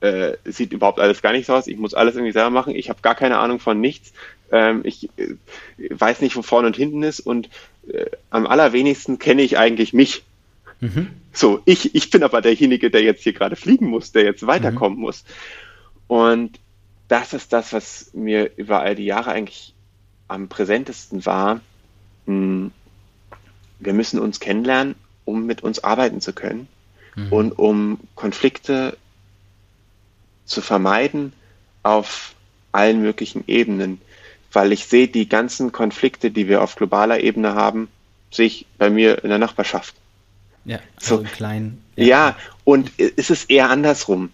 äh, sieht überhaupt alles gar nicht so aus, ich muss alles irgendwie selber machen, ich habe gar keine Ahnung von nichts, ähm, ich äh, weiß nicht, wo vorne und hinten ist und äh, am allerwenigsten kenne ich eigentlich mich. Mhm. So, ich, ich bin aber derjenige, der jetzt hier gerade fliegen muss, der jetzt weiterkommen mhm. muss. Und das ist das, was mir über all die Jahre eigentlich am präsentesten war, hm, wir müssen uns kennenlernen, um mit uns arbeiten zu können mhm. und um Konflikte zu vermeiden auf allen möglichen Ebenen. Weil ich sehe, die ganzen Konflikte, die wir auf globaler Ebene haben, sehe ich bei mir in der Nachbarschaft. Ja, so also klein. Ja. ja, und ist es eher andersrum.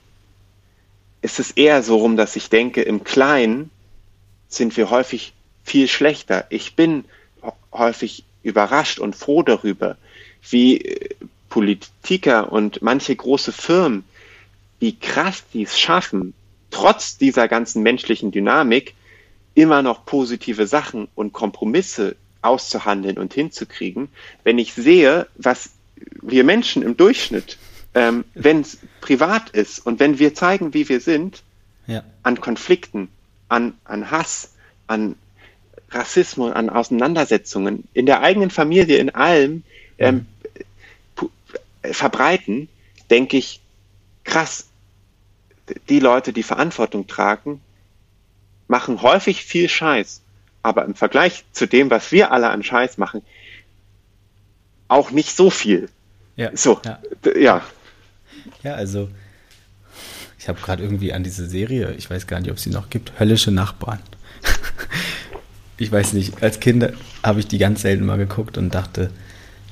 Ist es eher so rum, dass ich denke, im Kleinen sind wir häufig viel schlechter. Ich bin häufig überrascht und froh darüber, wie äh, Politiker und manche große Firmen, wie krass die es schaffen, trotz dieser ganzen menschlichen Dynamik immer noch positive Sachen und Kompromisse auszuhandeln und hinzukriegen. Wenn ich sehe, was wir Menschen im Durchschnitt, ähm, wenn es privat ist und wenn wir zeigen, wie wir sind, ja. an Konflikten, an, an Hass, an Rassismus, an Auseinandersetzungen in der eigenen Familie, in allem ähm, verbreiten, denke ich, krass, die Leute, die Verantwortung tragen, machen häufig viel Scheiß, aber im Vergleich zu dem, was wir alle an Scheiß machen, auch nicht so viel. Ja. So, Ja. ja. Ja, also ich habe gerade irgendwie an diese Serie, ich weiß gar nicht, ob sie noch gibt, Höllische Nachbarn. Ich weiß nicht, als Kind habe ich die ganz selten mal geguckt und dachte,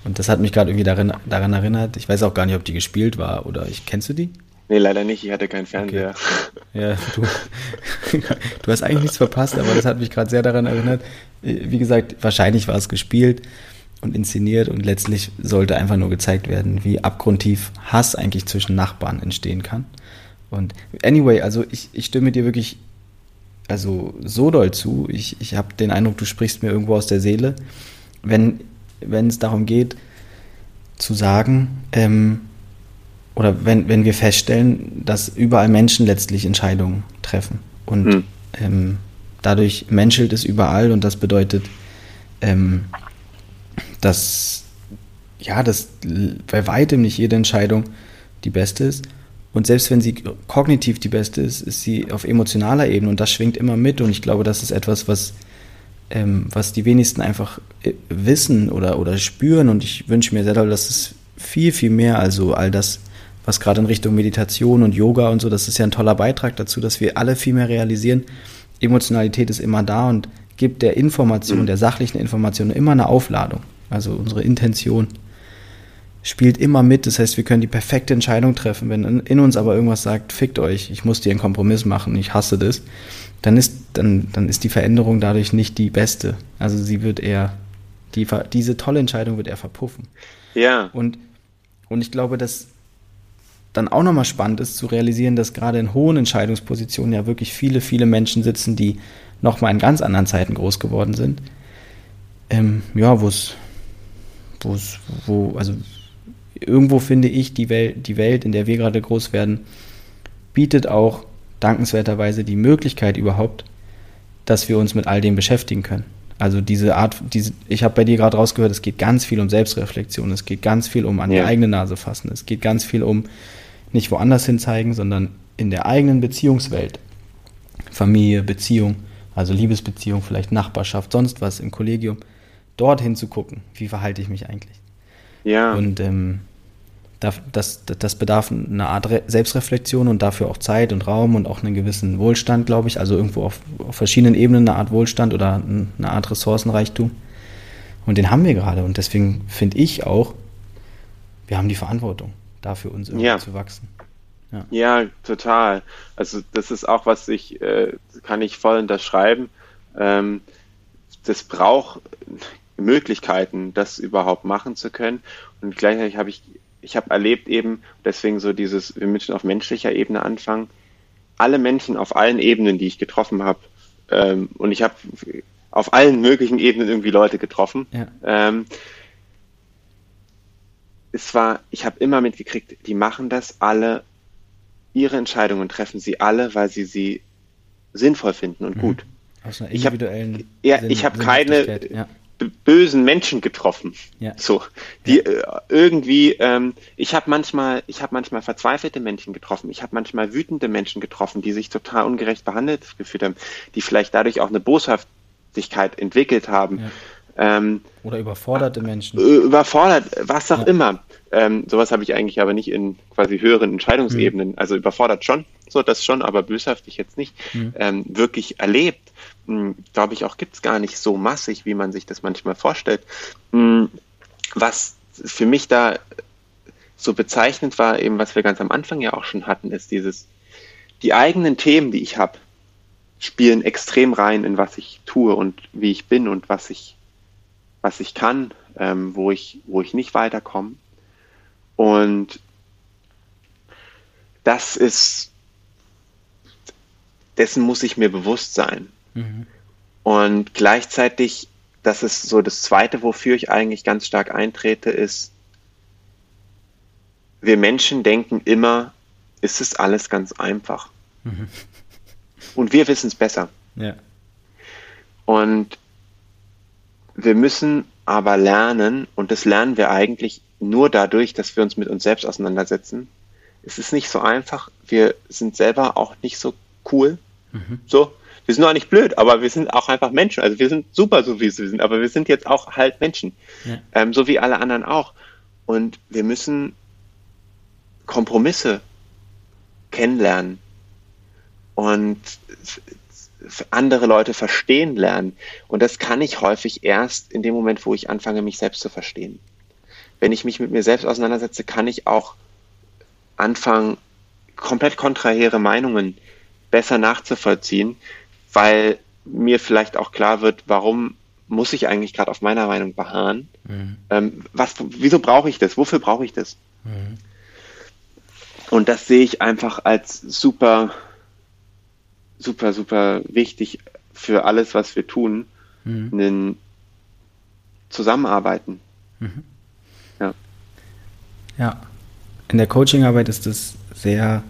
und das hat mich gerade irgendwie daran, daran erinnert, ich weiß auch gar nicht, ob die gespielt war oder ich, kennst du die? Nee, leider nicht, ich hatte keinen Fernseher. Ja, du, *laughs* du hast eigentlich nichts verpasst, aber das hat mich gerade sehr daran erinnert. Wie gesagt, wahrscheinlich war es gespielt und inszeniert und letztlich sollte einfach nur gezeigt werden, wie abgrundtief Hass eigentlich zwischen Nachbarn entstehen kann. Und anyway, also ich, ich stimme dir wirklich also so doll zu. Ich, ich habe den Eindruck, du sprichst mir irgendwo aus der Seele, wenn, wenn es darum geht, zu sagen, ähm, oder wenn, wenn wir feststellen, dass überall Menschen letztlich Entscheidungen treffen. Und Hm. ähm, dadurch menschelt es überall und das bedeutet, ähm, dass ja, dass bei weitem nicht jede Entscheidung die beste ist. Und selbst wenn sie kognitiv die beste ist, ist sie auf emotionaler Ebene und das schwingt immer mit. Und ich glaube, das ist etwas, was, ähm, was die wenigsten einfach äh, wissen oder, oder spüren. Und ich wünsche mir sehr doll, dass es viel, viel mehr, also all das, was gerade in Richtung Meditation und Yoga und so, das ist ja ein toller Beitrag dazu, dass wir alle viel mehr realisieren, Emotionalität ist immer da und gibt der Information, der sachlichen Information immer eine Aufladung. Also unsere Intention spielt immer mit. Das heißt, wir können die perfekte Entscheidung treffen. Wenn in, uns aber irgendwas sagt, fickt euch, ich muss dir einen Kompromiss machen, ich hasse das, dann ist, dann, dann ist die Veränderung dadurch nicht die beste. Also sie wird eher, die, diese tolle Entscheidung wird eher verpuffen. Ja, Und, und ich glaube, dass dann auch nochmal spannend ist zu realisieren, dass gerade in hohen Entscheidungspositionen ja wirklich viele, viele Menschen sitzen, die nochmal in ganz anderen Zeiten groß geworden sind. Ähm, ja, wo es, wo es, wo, also irgendwo finde ich, die Welt, die Welt, in der wir gerade groß werden, bietet auch dankenswerterweise die Möglichkeit überhaupt, dass wir uns mit all dem beschäftigen können. Also diese Art, diese, ich habe bei dir gerade rausgehört, es geht ganz viel um Selbstreflexion, es geht ganz viel um an die Ja. eigene Nase fassen, es geht ganz viel um nicht woanders hin zeigen, sondern in der eigenen Beziehungswelt. Familie, Beziehung, also Liebesbeziehung, vielleicht Nachbarschaft, sonst was im Kollegium, dorthin zu gucken, wie verhalte ich mich eigentlich. Ja. Und ähm, da- das, das bedarf einer Art Re Selbstreflexion und dafür auch Zeit und Raum und auch einen gewissen Wohlstand, glaube ich. Also irgendwo auf, auf verschiedenen Ebenen eine Art Wohlstand oder ein- eine Art Ressourcenreichtum. Und den haben wir gerade. Und deswegen finde ich auch, wir haben die Verantwortung, dafür uns irgendwie Ja. zu wachsen. Ja, total. Also das ist auch, was ich, äh, kann ich voll unterschreiben. Ähm, das braucht Möglichkeiten, das überhaupt machen zu können. Und gleichzeitig habe ich, ich habe erlebt eben, deswegen so dieses, wir müssen auf menschlicher Ebene anfangen, alle Menschen auf allen Ebenen, die ich getroffen habe, ähm, und ich habe auf allen möglichen Ebenen irgendwie Leute getroffen, Ja. ähm, es war, ich habe immer mitgekriegt, die machen das alle, ihre Entscheidungen treffen sie alle, weil sie sie sinnvoll finden und gut. Aus einer Ich hab- individuellen Ja, Sinn- ich habe keine. Ja. Bösen Menschen getroffen. Ja. So, die äh, irgendwie, ähm, ich habe manchmal, ich habe manchmal verzweifelte Menschen getroffen. Ich habe manchmal wütende Menschen getroffen, die sich total ungerecht behandelt gefühlt haben, die vielleicht dadurch auch eine Boshaftigkeit entwickelt haben. Ähm, Oder überforderte Menschen. äh, überfordert, was auch Ja. immer. Ähm, sowas habe ich eigentlich aber nicht in quasi höheren Entscheidungsebenen, also überfordert schon, so das schon, aber böshaftig jetzt nicht, Mhm. ähm, wirklich erlebt. Glaube ich auch, gibt's gar nicht so massig, wie man sich das manchmal vorstellt. Hm, Was für mich da so bezeichnend war, eben was wir ganz am Anfang ja auch schon hatten, ist dieses, die eigenen Themen, die ich habe, spielen extrem rein in was ich tue und wie ich bin und was ich was ich kann, ähm, wo ich, wo ich nicht weiterkomme. Und das ist, dessen muss ich mir bewusst sein. Mhm. Und gleichzeitig, das ist so das Zweite, wofür ich eigentlich ganz stark eintrete, ist, wir Menschen denken immer, ist es alles ganz einfach. Mhm. Und wir wissen es besser. Ja. Und wir müssen aber lernen, und das lernen wir eigentlich nur dadurch, dass wir uns mit uns selbst auseinandersetzen. Es ist nicht so einfach. Wir sind selber auch nicht so cool. Mhm. So, Wir sind auch nicht blöd, aber wir sind auch einfach Menschen. Also wir sind super, so wie wir sind, aber wir sind jetzt auch halt Menschen. Ja. Ähm, so wie alle anderen auch. Und wir müssen Kompromisse kennenlernen und andere Leute verstehen lernen. Und das kann ich häufig erst in dem Moment, wo ich anfange, mich selbst zu verstehen. Wenn ich mich mit mir selbst auseinandersetze, kann ich auch anfangen, komplett kontrahere Meinungen besser nachzuvollziehen, weil mir vielleicht auch klar wird, warum muss ich eigentlich gerade auf meiner Meinung beharren? Mhm. Ähm, was, wieso brauche ich das? Wofür brauche ich das? Mhm. Und das sehe ich einfach als super, super, super wichtig für alles, was wir tun, mhm. Zusammenarbeiten. Mhm. Ja. Ja. In der Coachingarbeit ist es sehr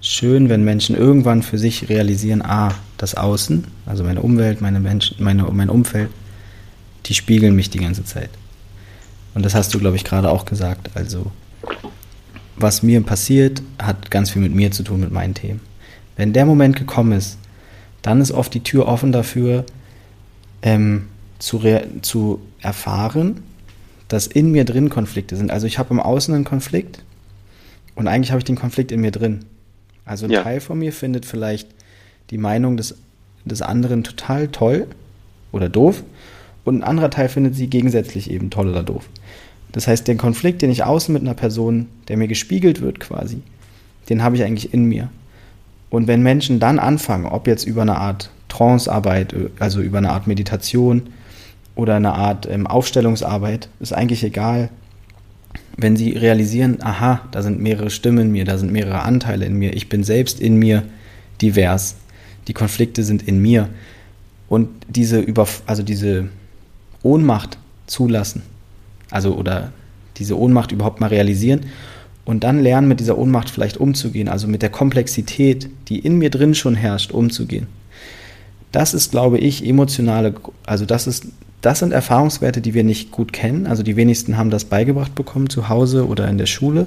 schön, wenn Menschen irgendwann für sich realisieren, ah, das Außen, also meine Umwelt, meine Menschen, meine, mein Umfeld, die spiegeln mich die ganze Zeit. Und das hast du, glaube ich, gerade auch gesagt. Also, was mir passiert, hat ganz viel mit mir zu tun, mit meinen Themen. Wenn der Moment gekommen ist, dann ist oft die Tür offen dafür, ähm, zu, zu erfahren, dass in mir drin Konflikte sind. Also ich habe im Außen einen Konflikt und eigentlich habe ich den Konflikt in mir drin. Also ein ja. Teil von mir findet vielleicht die Meinung des, des anderen total toll oder doof und ein anderer Teil findet sie gegensätzlich eben toll oder doof. Das heißt, den Konflikt, den ich außen mit einer Person, der mir gespiegelt wird quasi, den habe ich eigentlich in mir. Und wenn Menschen dann anfangen, ob jetzt über eine Art Trancearbeit, also über eine Art Meditation oder eine Art ähm, Aufstellungsarbeit, ist eigentlich egal, wenn sie realisieren, aha, da sind mehrere Stimmen in mir, da sind mehrere Anteile in mir, ich bin selbst in mir divers, die Konflikte sind in mir. Und diese über, also diese Ohnmacht zulassen, also oder diese Ohnmacht überhaupt mal realisieren und dann lernen, mit dieser Ohnmacht vielleicht umzugehen, also mit der Komplexität, die in mir drin schon herrscht, umzugehen. Das ist, glaube ich, emotionale, also das ist das sind Erfahrungswerte, die wir nicht gut kennen. Also die wenigsten haben das beigebracht bekommen zu Hause oder in der Schule.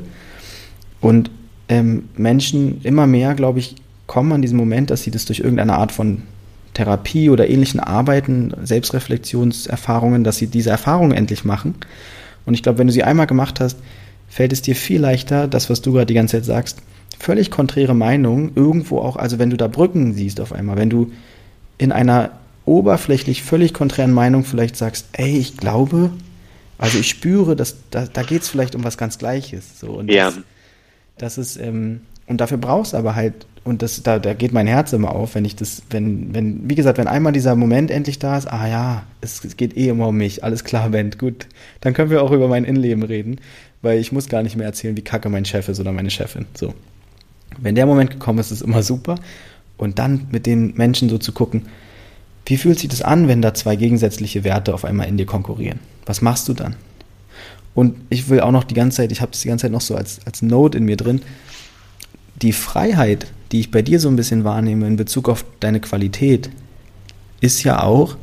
Und ähm, Menschen immer mehr, glaube ich, kommen an diesen Moment, dass sie das durch irgendeine Art von Therapie oder ähnlichen Arbeiten, Selbstreflexionserfahrungen, dass sie diese Erfahrungen endlich machen. Und ich glaube, wenn du sie einmal gemacht hast, fällt es dir viel leichter, das, was du gerade die ganze Zeit sagst, völlig konträre Meinungen, irgendwo auch, also wenn du da Brücken siehst auf einmal, wenn du in einer oberflächlich völlig konträren Meinung vielleicht sagst, ey, ich glaube, also ich spüre, dass da, da geht es vielleicht um was ganz Gleiches. So, und ja. Das, das ist, ähm, und dafür brauchst du aber halt, und das, da, da geht mein Herz immer auf, wenn ich das, wenn, wenn, wie gesagt, wenn einmal dieser Moment endlich da ist, ah ja, es, es geht eh immer um mich, alles klar, Ben, gut, dann können wir auch über mein Innenleben reden, weil ich muss gar nicht mehr erzählen, wie kacke mein Chef ist oder meine Chefin. So. Wenn der Moment gekommen ist, ist immer super. Und dann mit den Menschen so zu gucken, wie fühlt sich das an, wenn da zwei gegensätzliche Werte auf einmal in dir konkurrieren? Was machst du dann? Und ich will auch noch die ganze Zeit, ich habe das die ganze Zeit noch so als, als Note in mir drin, die Freiheit, die ich bei dir so ein bisschen wahrnehme in Bezug auf deine Qualität, ist ja auch,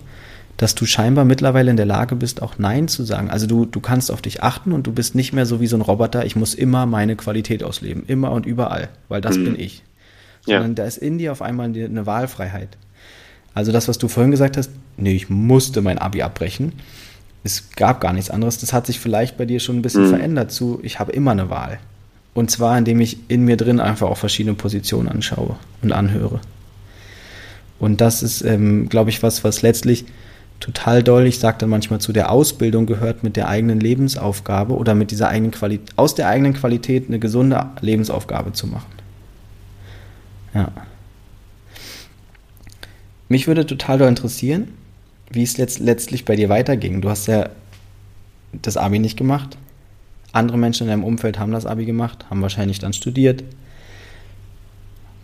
dass du scheinbar mittlerweile in der Lage bist, auch Nein zu sagen. Also du, du kannst auf dich achten und du bist nicht mehr so wie so ein Roboter, ich muss immer meine Qualität ausleben, immer und überall, weil das mhm. bin ich. Sondern ja. da ist in dir auf einmal eine Wahlfreiheit. Also das, was du vorhin gesagt hast, nee, ich musste mein Abi abbrechen. Es gab gar nichts anderes. Das hat sich vielleicht bei dir schon ein bisschen mhm. verändert zu, ich habe immer eine Wahl. Und zwar, indem ich in mir drin einfach auch verschiedene Positionen anschaue und anhöre. Und das ist, ähm, glaube ich, was, was letztlich total doll, ich sage dann manchmal zu der Ausbildung gehört, mit der eigenen Lebensaufgabe oder mit dieser eigenen Qualität, aus der eigenen Qualität eine gesunde Lebensaufgabe zu machen. Ja. Mich würde total interessieren, wie es letzt, letztlich bei dir weiterging. Du hast ja das Abi nicht gemacht. Andere Menschen in deinem Umfeld haben das Abi gemacht, haben wahrscheinlich dann studiert.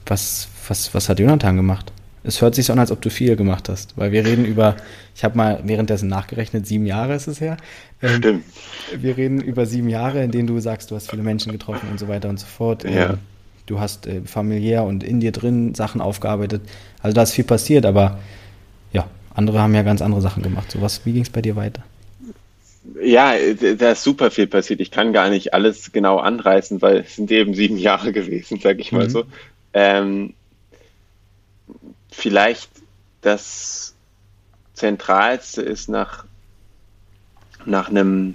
Was, was, was hat Jonathan gemacht? Es hört sich so an, als ob du viel gemacht hast, weil wir reden über, ich habe mal währenddessen nachgerechnet, sieben Jahre ist es her. Ähm, Stimmt. Wir reden über sieben Jahre, in denen du sagst, du hast viele Menschen getroffen und so weiter und so fort. Ja. Ähm, du hast äh, familiär und in dir drin Sachen aufgearbeitet. Also da ist viel passiert, aber ja, andere haben ja ganz andere Sachen gemacht. So was, wie ging es bei dir weiter? Ja, da ist super viel passiert. Ich kann gar nicht alles genau anreißen, weil es sind eben sieben Jahre gewesen, sag ich mal mhm. so. Ähm, vielleicht das Zentralste ist nach, nach einem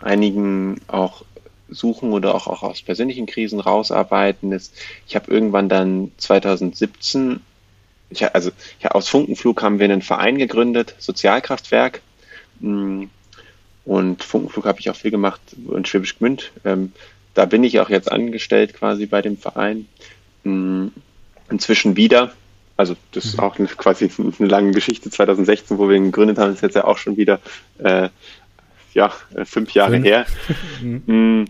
einigen auch Suchen oder auch, auch aus persönlichen Krisen rausarbeiten ist. Ich habe irgendwann dann 2017, ich, also ja, aus Funkenflug haben wir einen Verein gegründet, Sozialkraftwerk. Mm, und Funkenflug habe ich auch viel gemacht in Schwäbisch Gmünd. Ähm, da bin ich auch jetzt angestellt quasi bei dem Verein. Mm, inzwischen wieder. Also das ist mhm. auch eine, quasi eine lange Geschichte. 2016, wo wir ihn gegründet haben, ist jetzt ja auch schon wieder äh, ja, äh, fünf Jahre fünf. her. *laughs* Mhm. Mm.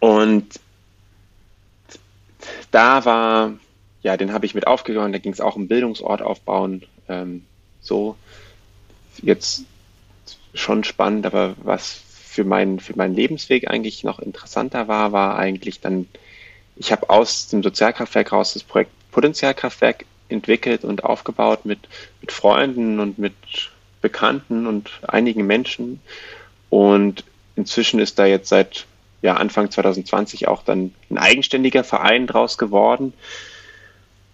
Und da war, ja, den habe ich mit aufgegangen, da ging es auch um Bildungsort aufbauen. Ähm, so, jetzt schon spannend, aber was für, mein, für meinen Lebensweg eigentlich noch interessanter war, war eigentlich dann, ich habe aus dem Sozialkraftwerk raus das Projekt Potenzialkraftwerk entwickelt und aufgebaut mit, mit Freunden und mit Bekannten und einigen Menschen. Und inzwischen ist da jetzt seit ja, Anfang 2020 auch dann ein eigenständiger Verein draus geworden.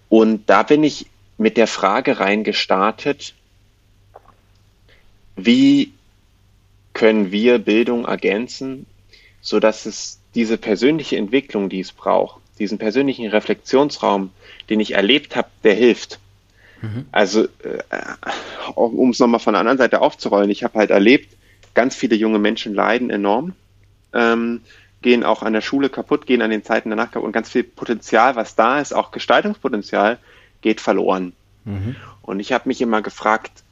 Und da bin ich mit der Frage reingestartet, wie können wir Bildung ergänzen, so dass es diese persönliche Entwicklung, die es braucht, diesen persönlichen Reflexionsraum, den ich erlebt habe, der hilft. Mhm. Also, äh, um es nochmal von der anderen Seite aufzurollen, ich habe halt erlebt, ganz viele junge Menschen leiden enorm, ähm, gehen auch an der Schule kaputt, gehen an den Zeiten danach kaputt und ganz viel Potenzial, was da ist, auch Gestaltungspotenzial, geht verloren. Mhm. Und ich habe mich immer gefragt,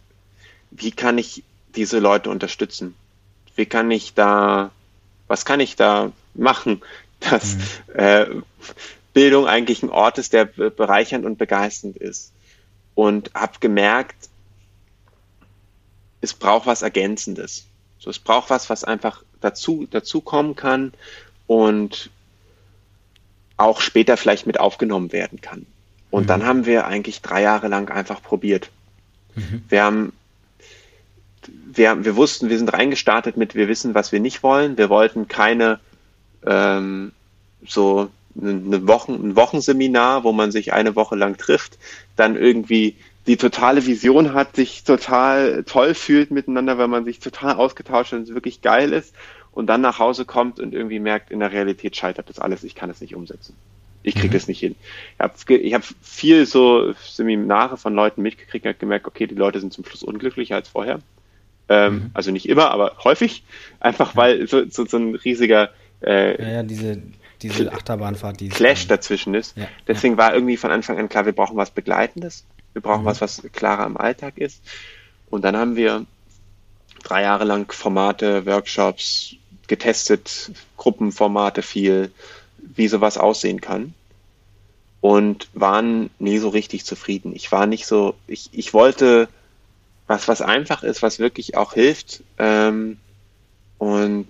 wie kann ich diese Leute unterstützen? Wie kann ich da, was kann ich da machen, dass mhm. äh, Bildung eigentlich ein Ort ist, der bereichernd und begeisternd ist? und habe gemerkt, es braucht was Ergänzendes. So, es braucht was, was einfach dazu, dazu kommen kann und auch später vielleicht mit aufgenommen werden kann. Und mhm. dann haben wir eigentlich drei Jahre lang einfach probiert. Mhm. Wir haben, wir, wir wussten, wir sind reingestartet mit, wir wissen, was wir nicht wollen. Wir wollten keine ähm, so eine Wochen, ein Wochenseminar, wo man sich eine Woche lang trifft, dann irgendwie die totale Vision hat, sich total toll fühlt miteinander, weil man sich total ausgetauscht hat und es wirklich geil ist und dann nach Hause kommt und irgendwie merkt, in der Realität scheitert das alles, ich kann es nicht umsetzen. Ich kriege mhm. das nicht hin. Ich habe ich hab viel so Seminare von Leuten mitgekriegt und gemerkt, okay, die Leute sind zum Schluss unglücklicher als vorher. Ähm, mhm. Also nicht immer, aber häufig. Einfach weil so, so, so ein riesiger äh, ja, ja, diese diese Achterbahnfahrt, die Clash dazwischen ist. Ja, Deswegen war irgendwie von Anfang an klar, wir brauchen was Begleitendes. Wir brauchen mhm. was, was klarer im Alltag ist. Und dann haben wir drei Jahre lang Formate, Workshops getestet, Gruppenformate viel, wie sowas aussehen kann. Und waren nie so richtig zufrieden. Ich war nicht so, ich, ich wollte was, was einfach ist, was wirklich auch hilft ähm, und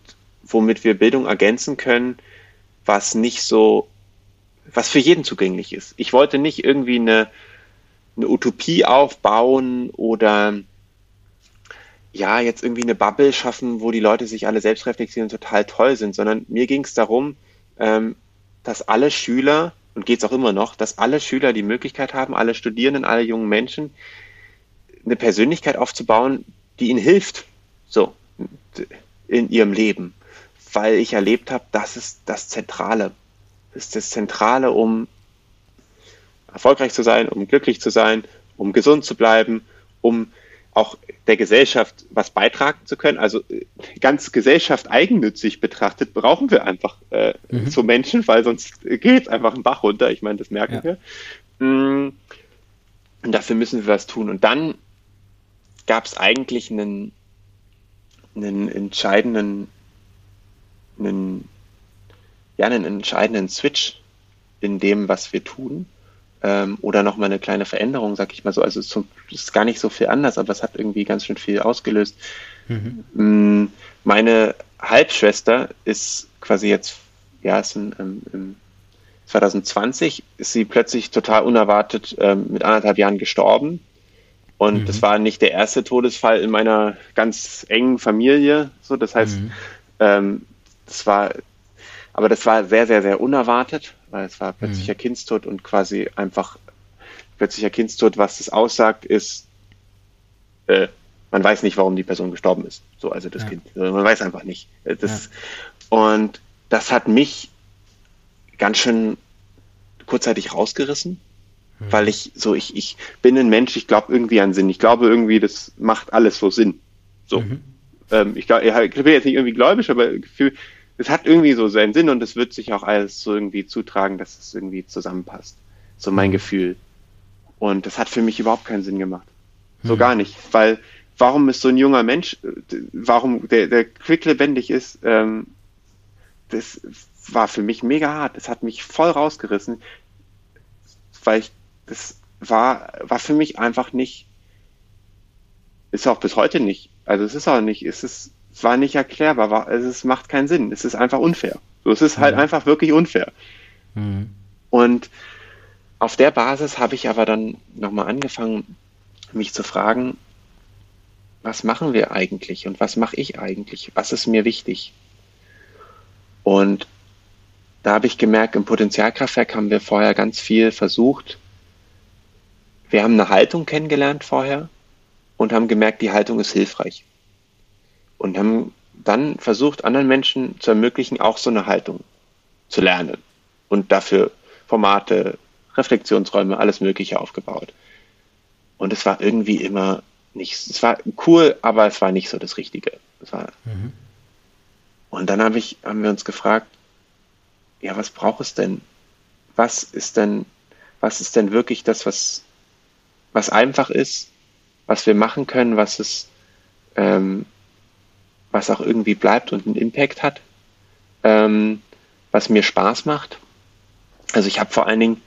womit wir Bildung ergänzen können, was nicht so, was für jeden zugänglich ist. Ich wollte nicht irgendwie eine, eine Utopie aufbauen oder ja, jetzt irgendwie eine Bubble schaffen, wo die Leute sich alle selbst reflektieren und total toll sind, sondern mir ging es darum, ähm, dass alle Schüler, und geht es auch immer noch, dass alle Schüler die Möglichkeit haben, alle Studierenden, alle jungen Menschen, eine Persönlichkeit aufzubauen, die ihnen hilft, so, in ihrem Leben weil ich erlebt habe, das ist das Zentrale. Das ist das Zentrale, um erfolgreich zu sein, um glücklich zu sein, um gesund zu bleiben, um auch der Gesellschaft was beitragen zu können. Also ganz Gesellschaft eigennützig betrachtet, brauchen wir einfach äh, mhm. so Menschen, weil sonst geht es einfach ein Bach runter. Ich meine, das merken ja. wir. Mm. Und dafür müssen wir was tun. Und dann gab es eigentlich einen, einen entscheidenden einen, ja, einen entscheidenden Switch in dem, was wir tun. Ähm, oder nochmal eine kleine Veränderung, sag ich mal so. Also es ist gar nicht so viel anders, aber es hat irgendwie ganz schön viel ausgelöst. Mhm. Mm, meine Halbschwester ist quasi jetzt, ja, ist in, im, im 2020 ist sie plötzlich total unerwartet ähm, mit anderthalb Jahren gestorben. Und mhm. das war nicht der erste Todesfall in meiner ganz engen Familie. So, das heißt, mhm. ähm, das war, aber das war sehr, sehr, sehr unerwartet, weil es war plötzlicher mhm. Kindstod und quasi einfach plötzlicher Kindstod, was das aussagt, ist, äh, man weiß nicht, warum die Person gestorben ist. So, also das ja. Kind. Also man weiß einfach nicht. Äh, das, ja. Und das hat mich ganz schön kurzzeitig rausgerissen, mhm. weil ich so, ich, ich bin ein Mensch, ich glaube irgendwie an Sinn. Ich glaube irgendwie, das macht alles so Sinn. So. Mhm. Ähm, ich, glaub, ich bin jetzt nicht irgendwie gläubig, aber Gefühl, es hat irgendwie so seinen Sinn und es wird sich auch alles so irgendwie zutragen, dass es irgendwie zusammenpasst. So mein mhm. Gefühl. Und das hat für mich überhaupt keinen Sinn gemacht. So mhm. gar nicht. Weil warum ist so ein junger Mensch, warum der, der quicklebendig ist, ähm, das war für mich mega hart. Das hat mich voll rausgerissen, weil ich, das war, war für mich einfach nicht, ist auch bis heute nicht. Also es ist auch nicht, es ist, war nicht erklärbar, war, also es macht keinen Sinn. Es ist einfach unfair. So, es ist halt mhm. einfach wirklich unfair. Mhm. Und auf der Basis habe ich aber dann nochmal angefangen, mich zu fragen, was machen wir eigentlich und was mache ich eigentlich? Was ist mir wichtig? Und da habe ich gemerkt, im Potenzialkraftwerk haben wir vorher ganz viel versucht. Wir haben eine Haltung kennengelernt vorher und haben gemerkt, die Haltung ist hilfreich. Und haben dann versucht, anderen Menschen zu ermöglichen, auch so eine Haltung zu lernen. Und dafür Formate, Reflexionsräume, alles Mögliche aufgebaut. Und es war irgendwie immer nicht, es war cool, aber es war nicht so das Richtige. War, mhm. Und dann hab ich, haben wir uns gefragt, ja, was braucht es denn? Was ist denn, was ist denn wirklich das, was, was einfach ist, was wir machen können, was es, ähm, was auch irgendwie bleibt und einen Impact hat, ähm, was mir Spaß macht. Also ich habe vor allen Dingen,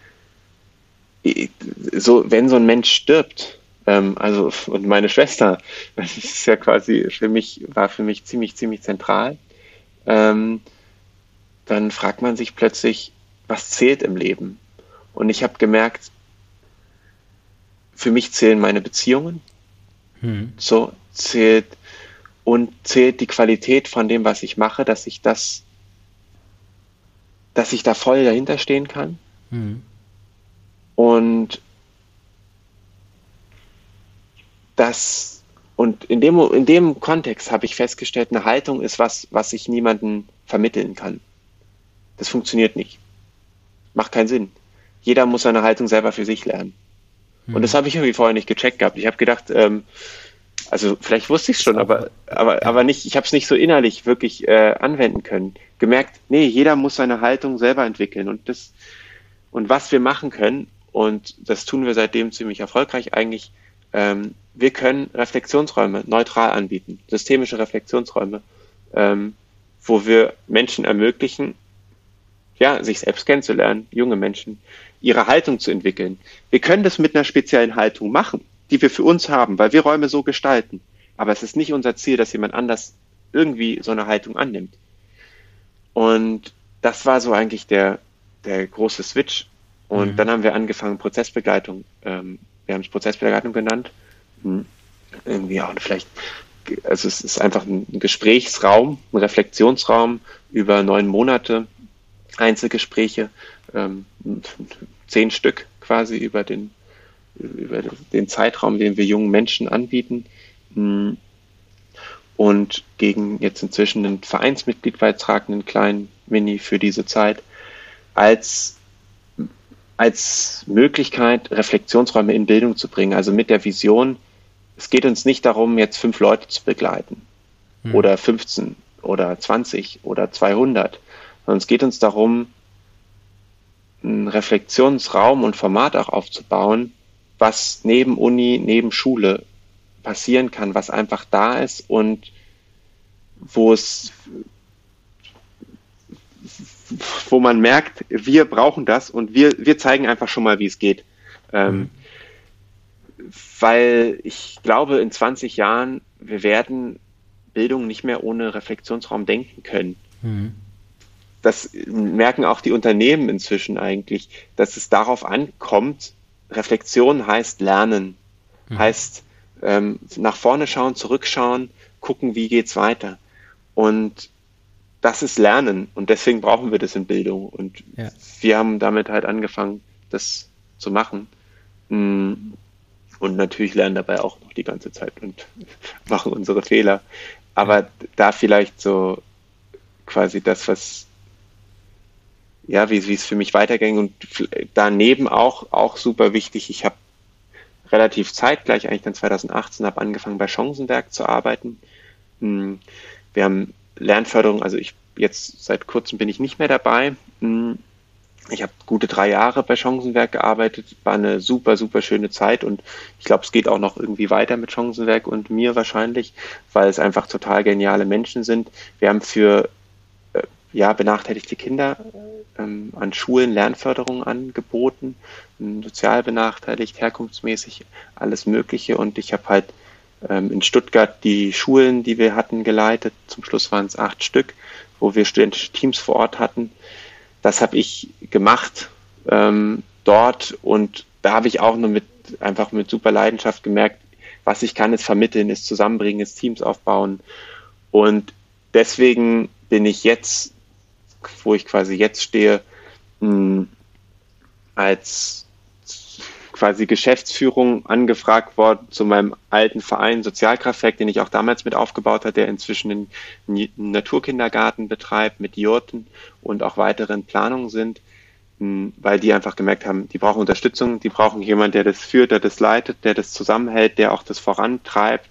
so, wenn so ein Mensch stirbt, ähm, also, und meine Schwester, *laughs* das ist ja quasi für mich, war für mich ziemlich, ziemlich zentral. Ähm, dann fragt man sich plötzlich, was zählt im Leben? Und ich habe gemerkt, für mich zählen meine Beziehungen. Hm. So zählt und zählt die Qualität von dem, was ich mache, dass ich das, dass ich da voll dahinter stehen kann. Hm. Und das, und in dem, in dem Kontext habe ich festgestellt, eine Haltung ist was, was ich niemandem vermitteln kann. Das funktioniert nicht. Macht keinen Sinn. Jeder muss seine Haltung selber für sich lernen. Und das hm. habe ich irgendwie vorher nicht gecheckt gehabt. Ich habe gedacht, ähm, also vielleicht wusste ich es schon, aber, aber, aber nicht, ich habe es nicht so innerlich wirklich äh, anwenden können. Gemerkt, nee, jeder muss seine Haltung selber entwickeln und das und was wir machen können, und das tun wir seitdem ziemlich erfolgreich eigentlich, ähm, wir können Reflexionsräume neutral anbieten, systemische Reflexionsräume, ähm, wo wir Menschen ermöglichen, ja, sich selbst kennenzulernen, junge Menschen, ihre Haltung zu entwickeln. Wir können das mit einer speziellen Haltung machen, die wir für uns haben, weil wir Räume so gestalten. Aber es ist nicht unser Ziel, dass jemand anders irgendwie so eine Haltung annimmt. Und das war so eigentlich der, der große Switch. Und mhm. dann haben wir angefangen, Prozessbegleitung, ähm, wir haben es Prozessbegleitung genannt, hm. irgendwie auch vielleicht, also es ist einfach ein Gesprächsraum, ein Reflexionsraum über neun Monate, Einzelgespräche, ähm, zehn Stück quasi über den, über den Zeitraum, den wir jungen Menschen anbieten. Hm. Und gegen jetzt inzwischen einen Vereinsmitgliedbeitrag, einen kleinen Mini für diese Zeit, als als Möglichkeit, Reflexionsräume in Bildung zu bringen. Also mit der Vision, es geht uns nicht darum, jetzt fünf Leute zu begleiten hm. oder 15 oder 20 oder 200, sondern es geht uns darum, einen Reflexionsraum und Format auch aufzubauen, was neben Uni, neben Schule passieren kann, was einfach da ist und wo es wo man merkt, wir brauchen das und wir, wir zeigen einfach schon mal, wie es geht. Ähm, mhm. Weil ich glaube, in 20 Jahren, wir werden Bildung nicht mehr ohne Reflexionsraum denken können. Mhm. Das merken auch die Unternehmen inzwischen eigentlich, dass es darauf ankommt, Reflexion heißt lernen, mhm. heißt ähm, nach vorne schauen, zurückschauen, gucken, wie geht's weiter. Und das ist Lernen und deswegen brauchen wir das in Bildung. Und ja. wir haben damit halt angefangen, das zu machen. Mm, und natürlich lernen dabei auch noch die ganze Zeit und *laughs* machen unsere Fehler. Aber da vielleicht so quasi das, was, ja, wie, es für mich weiterging und daneben auch, auch super wichtig. Ich habe relativ zeitgleich, eigentlich dann 2018, habe angefangen bei Chancenwerk zu arbeiten. Mm, wir haben Lernförderung, also ich jetzt seit kurzem bin ich nicht mehr dabei. Mm, ich habe gute drei Jahre bei Chancenwerk gearbeitet, war eine super, super schöne Zeit und ich glaube, es geht auch noch irgendwie weiter mit Chancenwerk und mir wahrscheinlich, weil es einfach total geniale Menschen sind. Wir haben für ja, benachteiligte Kinder ähm, an Schulen Lernförderung angeboten, sozial benachteiligt, herkunftsmäßig, alles Mögliche. Und ich habe halt ähm, in Stuttgart die Schulen, die wir hatten, geleitet. Zum Schluss waren es acht Stück, wo wir studentische Teams vor Ort hatten. Das habe ich gemacht ähm, dort. Und da habe ich auch nur mit einfach mit super Leidenschaft gemerkt, was ich kann, ist vermitteln, ist zusammenbringen, ist Teams aufbauen. Und deswegen bin ich jetzt, wo ich quasi jetzt stehe, mh, hm, als quasi Geschäftsführung angefragt worden zu meinem alten Verein Sozialkraftwerk, den ich auch damals mit aufgebaut habe, der inzwischen einen Naturkindergarten betreibt mit Jurten und auch weiteren Planungen sind, hm, weil die einfach gemerkt haben, die brauchen Unterstützung, die brauchen jemanden, der das führt, der das leitet, der das zusammenhält, der auch das vorantreibt.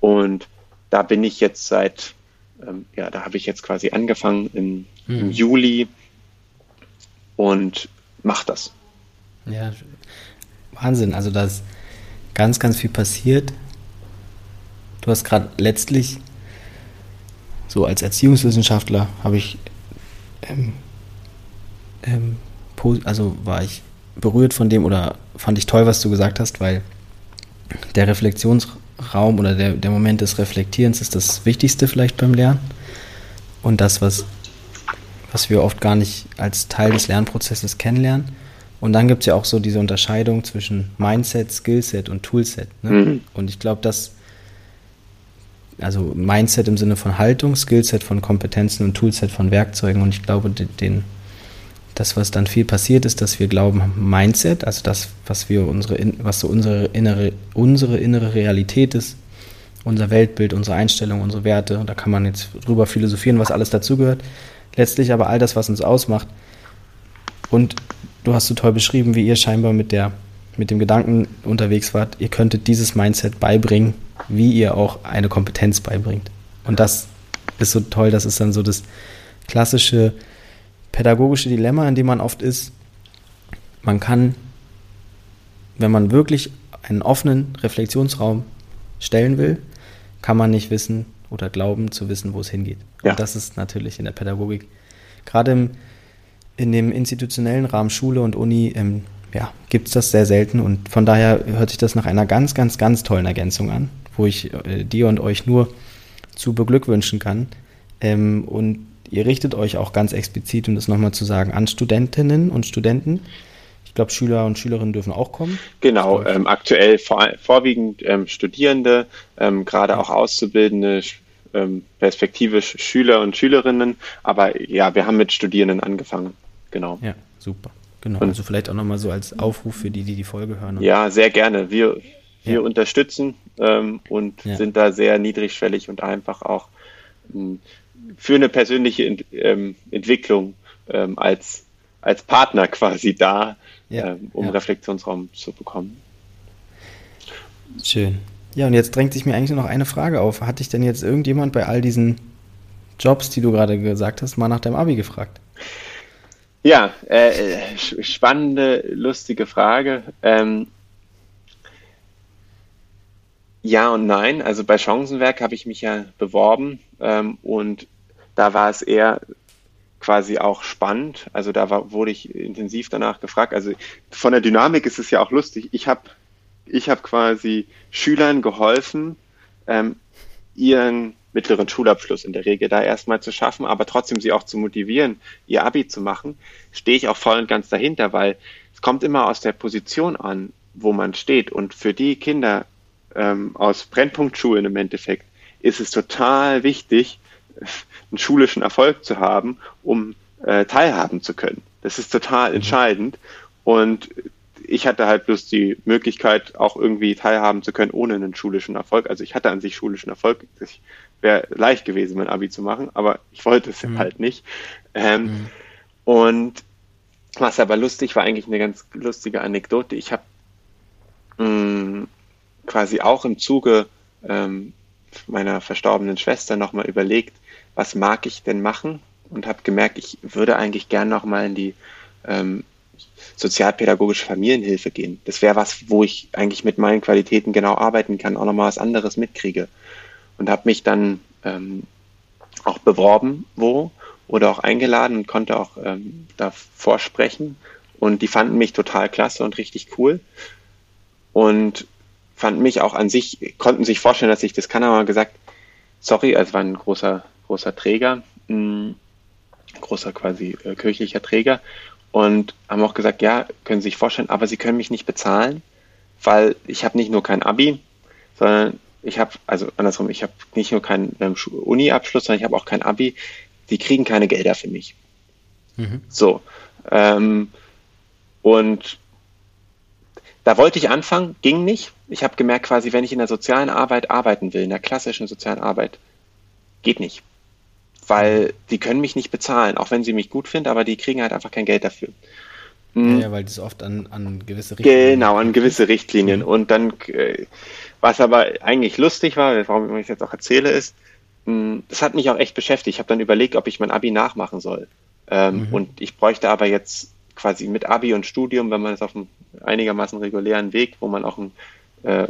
Und da bin ich jetzt seit, ähm, ja, da habe ich jetzt quasi angefangen im, mhm. im Juli und mache das. Ja, Wahnsinn. Also da ist ganz, ganz viel passiert. Du hast gerade letztlich, so als Erziehungswissenschaftler, habe ich, ähm, ähm, also war ich berührt von dem oder fand ich toll, was du gesagt hast, weil der Reflexionsraum oder der, der Moment des Reflektierens ist das Wichtigste vielleicht beim Lernen. Und das, was, was wir oft gar nicht als Teil des Lernprozesses kennenlernen. Und dann gibt es ja auch so diese Unterscheidung zwischen Mindset, Skillset und Toolset. Ne? Mhm. Und ich glaube, dass, also Mindset im Sinne von Haltung, Skillset von Kompetenzen und Toolset von Werkzeugen. Und ich glaube, den, das, was dann viel passiert ist, dass wir glauben, Mindset, also das, was wir unsere, was so unsere innere, unsere innere Realität ist, unser Weltbild, unsere Einstellung, unsere Werte, und da kann man jetzt drüber philosophieren, was alles dazugehört. Letztlich aber all das, was uns ausmacht. Und du hast so toll beschrieben, wie ihr scheinbar mit der mit dem Gedanken unterwegs wart, ihr könntet dieses Mindset beibringen, wie ihr auch eine Kompetenz beibringt. Und das ist so toll, das ist dann so das klassische pädagogische Dilemma, in dem man oft ist. Man kann, wenn man wirklich einen offenen Reflexionsraum stellen will, kann man nicht wissen oder glauben zu wissen, wo es hingeht. Ja. Und das ist natürlich in der Pädagogik, gerade im in dem institutionellen Rahmen Schule und Uni ähm, ja, gibt es das sehr selten und von daher hört sich das nach einer ganz, ganz, ganz tollen Ergänzung an, wo ich äh, dir und euch nur zu beglückwünschen kann. Ähm, und ihr richtet euch auch ganz explizit, um das nochmal zu sagen, an Studentinnen und Studenten. Ich glaube, Schüler und Schülerinnen dürfen auch kommen. Genau, ähm, aktuell vor, vorwiegend ähm, Studierende, ähm, gerade auch Auszubildende, ähm, perspektivisch Schüler und Schülerinnen. Aber ja, wir haben mit Studierenden angefangen. Genau. Ja, super. Genau. Und, also vielleicht auch nochmal so als Aufruf für die, die die Folge hören. Ja, sehr gerne. Wir, wir ja. unterstützen ähm, und ja. sind da sehr niedrigschwellig und einfach auch ähm, für eine persönliche Ent, ähm, Entwicklung ähm, als, als Partner quasi da, ja. Um Reflexionsraum zu bekommen. Schön. Ja, und jetzt drängt sich mir eigentlich nur noch eine Frage auf. Hat dich denn jetzt irgendjemand bei all diesen Jobs, die du gerade gesagt hast, mal nach deinem Abi gefragt? Ja, äh, spannende, lustige Frage. Ähm, ja und nein. Also bei Chancenwerk habe ich mich ja beworben ähm, und da war es eher quasi auch spannend. Also da war, wurde ich intensiv danach gefragt. Also von der Dynamik ist es ja auch lustig. Ich habe ich hab quasi Schülern geholfen, ähm, ihren mittleren Schulabschluss in der Regel da erstmal zu schaffen, aber trotzdem sie auch zu motivieren, ihr Abi zu machen, stehe ich auch voll und ganz dahinter, weil es kommt immer aus der Position an, wo man steht. Und für die Kinder ähm, aus Brennpunktschulen im Endeffekt ist es total wichtig, *laughs* einen schulischen Erfolg zu haben, um äh, teilhaben zu können. Das ist total mhm. entscheidend. Und ich hatte halt bloß die Möglichkeit, auch irgendwie teilhaben zu können, ohne einen schulischen Erfolg. Also ich hatte an sich schulischen Erfolg. Ich wäre leicht gewesen, mein Abi zu machen, aber ich wollte es mhm. halt nicht. Ähm, mhm. Und was aber lustig war, eigentlich eine ganz lustige Anekdote. Ich habe mm, quasi auch im Zuge ähm, meiner verstorbenen Schwester nochmal überlegt, was mag ich denn machen und habe gemerkt, ich würde eigentlich gern nochmal in die ähm, sozialpädagogische Familienhilfe gehen. Das wäre was, wo ich eigentlich mit meinen Qualitäten genau arbeiten kann, auch nochmal was anderes mitkriege. Und habe mich dann ähm, auch beworben, wo oder auch eingeladen und konnte auch ähm, da vorsprechen. Und die fanden mich total klasse und richtig cool. Und fanden mich auch an sich, konnten sich vorstellen, dass ich das kann, aber gesagt, sorry, also war ein großer, großer Träger, mh, hm, großer quasi äh, kirchlicher Träger und haben auch gesagt, ja, können Sie sich vorstellen, aber Sie können mich nicht bezahlen, weil ich habe nicht nur kein Abi, sondern ich habe, also andersrum, ich habe nicht nur keinen ähm, Uni-Abschluss, sondern ich habe auch kein Abi. Die kriegen keine Gelder für mich. Mhm. So. Ähm, und da wollte ich anfangen, ging nicht. Ich habe gemerkt, quasi, wenn ich in der sozialen Arbeit arbeiten will, in der klassischen sozialen Arbeit, geht nicht. Weil die können mich nicht bezahlen, auch wenn sie mich gut finden, aber die kriegen halt einfach kein Geld dafür. Hm. Ja, weil das oft an, an gewisse Richtlinien. Genau, an gewisse Richtlinien. Mhm. Und dann, äh, was aber eigentlich lustig war, warum ich es jetzt auch erzähle, ist, das hat mich auch echt beschäftigt. Ich habe dann überlegt, ob ich mein Abi nachmachen soll. Ähm, mhm. Und ich bräuchte aber jetzt quasi mit Abi und Studium, wenn man es auf einem einigermaßen regulären Weg, wo man auch ein, äh,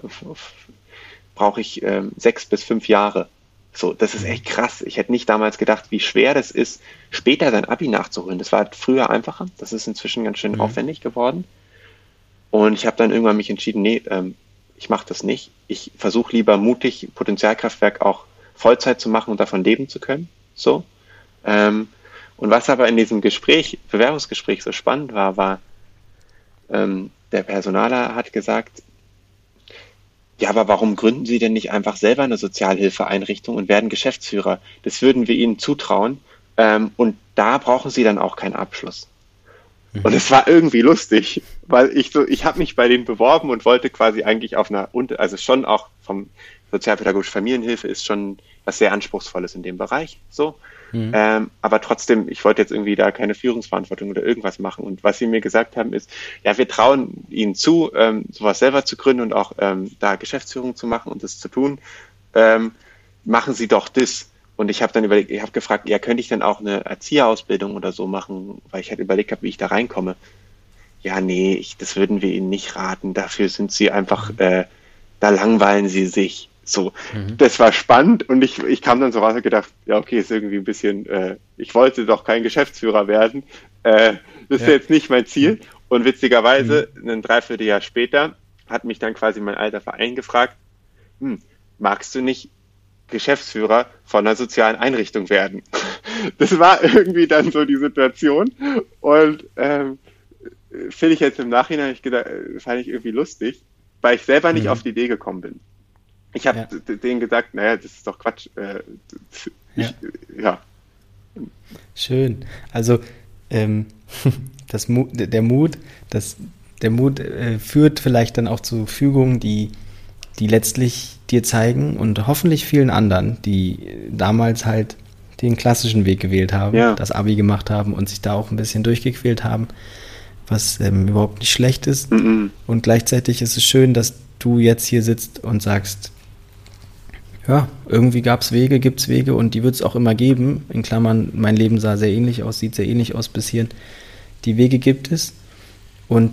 brauche ich äh, sechs bis fünf Jahre. So, das ist echt krass. Ich hätte nicht damals gedacht, wie schwer das ist, später sein Abi nachzuholen. Das war früher einfacher. Das ist inzwischen ganz schön mhm. aufwendig geworden. Und ich habe dann irgendwann mich entschieden, nee, ähm, ich mache das nicht. Ich versuche lieber mutig, Potenzialkraftwerk auch Vollzeit zu machen und davon leben zu können. So. Ähm, und was aber in diesem Gespräch, Bewerbungsgespräch so spannend war, war, ähm, der Personaler hat gesagt, ja, aber warum gründen Sie denn nicht einfach selber eine Sozialhilfeeinrichtung und werden Geschäftsführer? Das würden wir Ihnen zutrauen. Ähm, und da brauchen Sie dann auch keinen Abschluss. Mhm. Und es war irgendwie lustig, weil ich so, ich habe mich bei denen beworben und wollte quasi eigentlich auf einer, also schon auch vom sozialpädagogische Familienhilfe ist schon was sehr Anspruchsvolles in dem Bereich. So. Mhm. Ähm, aber trotzdem, ich wollte jetzt irgendwie da keine Führungsverantwortung oder irgendwas machen. Und was sie mir gesagt haben, ist, ja, wir trauen ihnen zu, ähm, sowas selber zu gründen und auch ähm, da Geschäftsführung zu machen und das zu tun. Ähm, machen Sie doch das. Und ich habe dann überlegt, ich habe gefragt, ja, könnte ich denn auch eine Erzieherausbildung oder so machen, weil ich halt überlegt habe, wie ich da reinkomme. Ja, nee, ich, das würden wir Ihnen nicht raten. Dafür sind Sie einfach, äh, da langweilen Sie sich. So, mhm. das war spannend und ich, ich kam dann so raus und gedacht, ja, okay, ist irgendwie ein bisschen, äh, ich wollte doch kein Geschäftsführer werden. Äh, das ja. ist jetzt nicht mein Ziel. Und witzigerweise, mhm. ein Dreivierteljahr später, hat mich dann quasi mein alter Verein gefragt, hm, magst du nicht Geschäftsführer von einer sozialen Einrichtung werden? *laughs* Das war irgendwie dann so die Situation. Und ähm, finde ich jetzt im Nachhinein, ich gedacht, äh, fand ich irgendwie lustig, weil ich selber nicht mhm. auf die Idee gekommen bin. Ich habe ja. denen gesagt, naja, das ist doch Quatsch. Äh, ich, ja. ja. Schön. Also ähm, *laughs* das Mut, der Mut, das, der Mut äh, führt vielleicht dann auch zu Fügungen, die, die letztlich dir zeigen und hoffentlich vielen anderen, die damals halt den klassischen Weg gewählt haben, ja. das Abi gemacht haben und sich da auch ein bisschen durchgequält haben, was ähm, überhaupt nicht schlecht ist. Mm -mm. Und gleichzeitig ist es schön, dass du jetzt hier sitzt und sagst, ja, irgendwie gab es Wege, gibt es Wege und die wird es auch immer geben. In Klammern, mein Leben sah sehr ähnlich aus, sieht sehr ähnlich aus bis hierhin. Die Wege gibt es und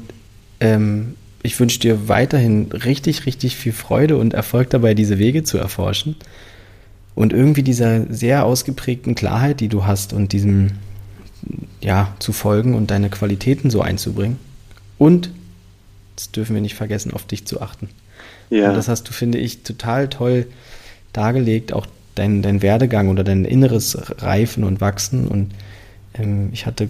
ähm, ich wünsche dir weiterhin richtig, richtig viel Freude und Erfolg dabei, diese Wege zu erforschen. Und irgendwie dieser sehr ausgeprägten Klarheit, die du hast und diesem, ja, zu folgen und deine Qualitäten so einzubringen. Und, das dürfen wir nicht vergessen, auf dich zu achten. Ja. Und das hast du, finde ich, total toll dargelegt, auch dein, dein Werdegang oder dein inneres Reifen und Wachsen. Und ähm, ich hatte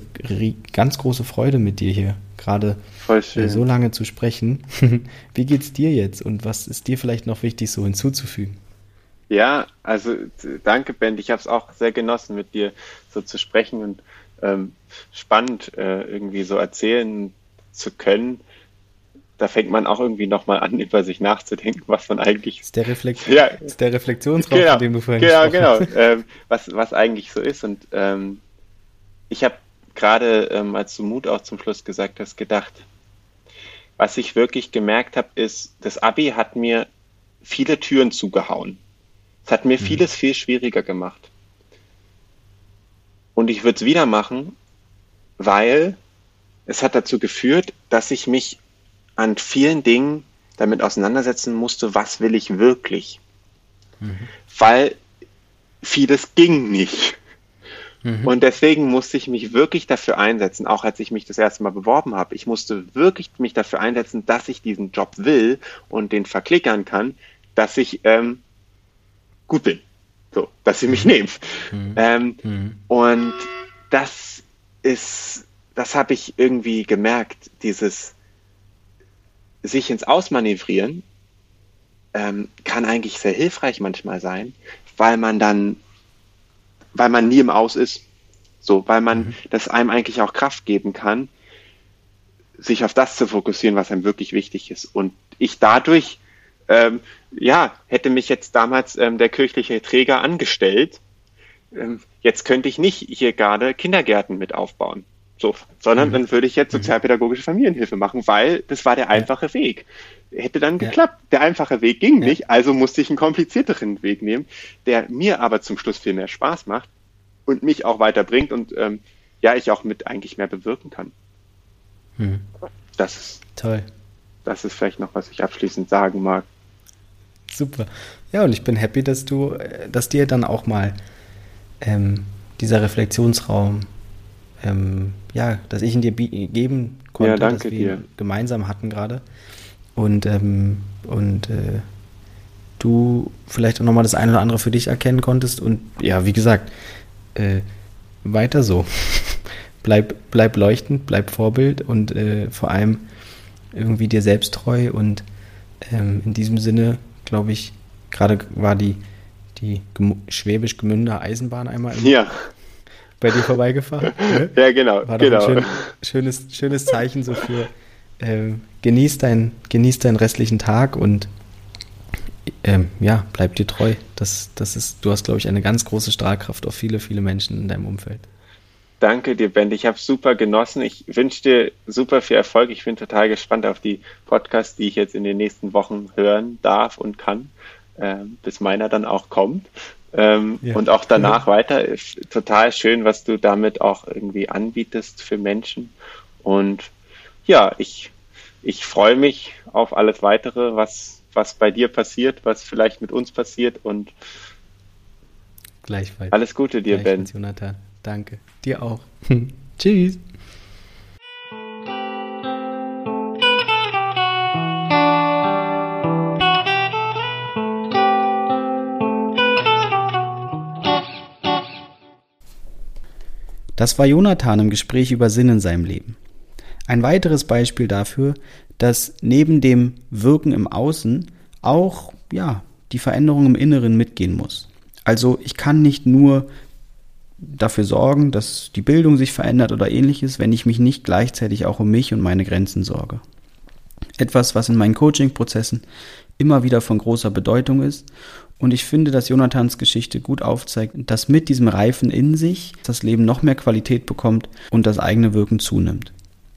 ganz große Freude mit dir hier, gerade äh, so lange zu sprechen. *laughs* Wie geht's dir jetzt und was ist dir vielleicht noch wichtig, so hinzuzufügen? Ja, also danke, Ben. Ich habe es auch sehr genossen, mit dir so zu sprechen und ähm, spannend äh, irgendwie so erzählen zu können. Da fängt man auch irgendwie nochmal an, *laughs* über sich nachzudenken, was man eigentlich. Das ist der, Reflekt *laughs* ja, ist der Reflexionsraum, genau, von dem du vorhin genau, genau, hast. Ähm, was, was eigentlich so ist. Und ähm, ich habe gerade, ähm, als du Mut auch zum Schluss gesagt hast, gedacht, was ich wirklich gemerkt habe, ist, das Abi hat mir viele Türen zugehauen. Es hat mir mhm. vieles viel schwieriger gemacht. Und ich würde es wieder machen, weil es hat dazu geführt, dass ich mich an vielen Dingen damit auseinandersetzen musste, was will ich wirklich. Mhm. Weil vieles ging nicht. Mhm. Und deswegen musste ich mich wirklich dafür einsetzen, auch als ich mich das erste Mal beworben habe. Ich musste wirklich mich dafür einsetzen, dass ich diesen Job will und den verklickern kann, dass ich ähm, gut bin. So, dass sie mich mhm. nehmen. Mhm. Ähm, mhm. Und das ist, das habe ich irgendwie gemerkt, dieses sich ins Ausmanövrieren ähm, kann eigentlich sehr hilfreich manchmal sein, weil man dann, weil man nie im Aus ist. So, weil man mhm. das einem eigentlich auch Kraft geben kann, sich auf das zu fokussieren, was einem wirklich wichtig ist. Und ich dadurch, ähm, ja, hätte mich jetzt damals ähm, der kirchliche Träger angestellt. Ähm, jetzt könnte ich nicht hier gerade Kindergärten mit aufbauen. So, sondern mhm. dann würde ich jetzt mhm. sozialpädagogische Familienhilfe machen, weil das war der einfache ja. Weg. Hätte dann ja. geklappt. Der einfache Weg ging ja. nicht, also musste ich einen komplizierteren Weg nehmen, der mir aber zum Schluss viel mehr Spaß macht und mich auch weiterbringt und ähm, ja, ich auch mit eigentlich mehr bewirken kann. Mhm. Das ist toll. Das ist vielleicht noch, was ich abschließend sagen mag. Super. Ja, und ich bin happy, dass du, äh, dass dir dann auch mal ähm, dieser Reflexionsraum ähm, ja, dass ich ihn dir geben konnte, ja, danke dass wir dir. gemeinsam hatten gerade. Und, ähm, und äh, du vielleicht auch nochmal das eine oder andere für dich erkennen konntest. Und ja, wie gesagt, äh, weiter so. *laughs* bleib, bleib leuchtend, bleib Vorbild und äh, vor allem irgendwie dir selbst treu. Und ähm, in diesem Sinne, glaube ich, gerade war die, die Schwäbisch-Gemünder Eisenbahn einmal im, ja bei dir vorbeigefahren. Ne? *laughs* Ja, genau. War doch genau. ein schön, schönes, schönes Zeichen so für äh, genieß, dein, genieß deinen restlichen Tag und ähm, ja, bleib dir treu. Das, das ist, du hast, glaube ich, eine ganz große Strahlkraft auf viele, viele Menschen in deinem Umfeld. Danke dir, Ben. Ich habe super genossen. Ich wünsche dir super viel Erfolg. Ich bin total gespannt auf die Podcasts, die ich jetzt in den nächsten Wochen hören darf und kann, äh, bis meiner dann auch kommt ähm, ja. und auch danach ja. weiter. Total schön, was du damit auch irgendwie anbietest für Menschen. Und ja, ich, ich freue mich auf alles weitere, was, was bei dir passiert, was vielleicht mit uns passiert und Gleichfalls. Alles Gute dir, Ben. Jonathan. Danke. Dir auch. *laughs* Tschüss. Das war Jonathan im Gespräch über Sinn in seinem Leben. Ein weiteres Beispiel dafür, dass neben dem Wirken im Außen auch, ja, die Veränderung im Inneren mitgehen muss. Also ich kann nicht nur dafür sorgen, dass die Bildung sich verändert oder ähnliches, wenn ich mich nicht gleichzeitig auch um mich und meine Grenzen sorge. Etwas, was in meinen Coaching-Prozessen immer wieder von großer Bedeutung ist und ich finde, dass Jonathans Geschichte gut aufzeigt, dass mit diesem Reifen in sich das Leben noch mehr Qualität bekommt und das eigene Wirken zunimmt.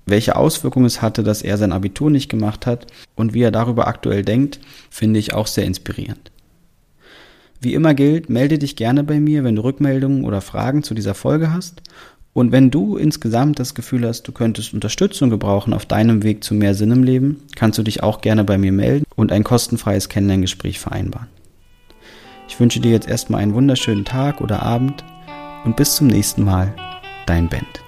Welche Auswirkungen es hatte, dass er sein Abitur nicht gemacht hat und wie er darüber aktuell denkt, finde ich auch sehr inspirierend. Wie immer gilt, melde dich gerne bei mir, wenn du Rückmeldungen oder Fragen zu dieser Folge hast. Und wenn du insgesamt das Gefühl hast, du könntest Unterstützung gebrauchen auf deinem Weg zu mehr Sinn im Leben, kannst du dich auch gerne bei mir melden und ein kostenfreies Kennenlerngespräch vereinbaren. Ich wünsche dir jetzt erstmal einen wunderschönen Tag oder Abend und bis zum nächsten Mal, dein Band.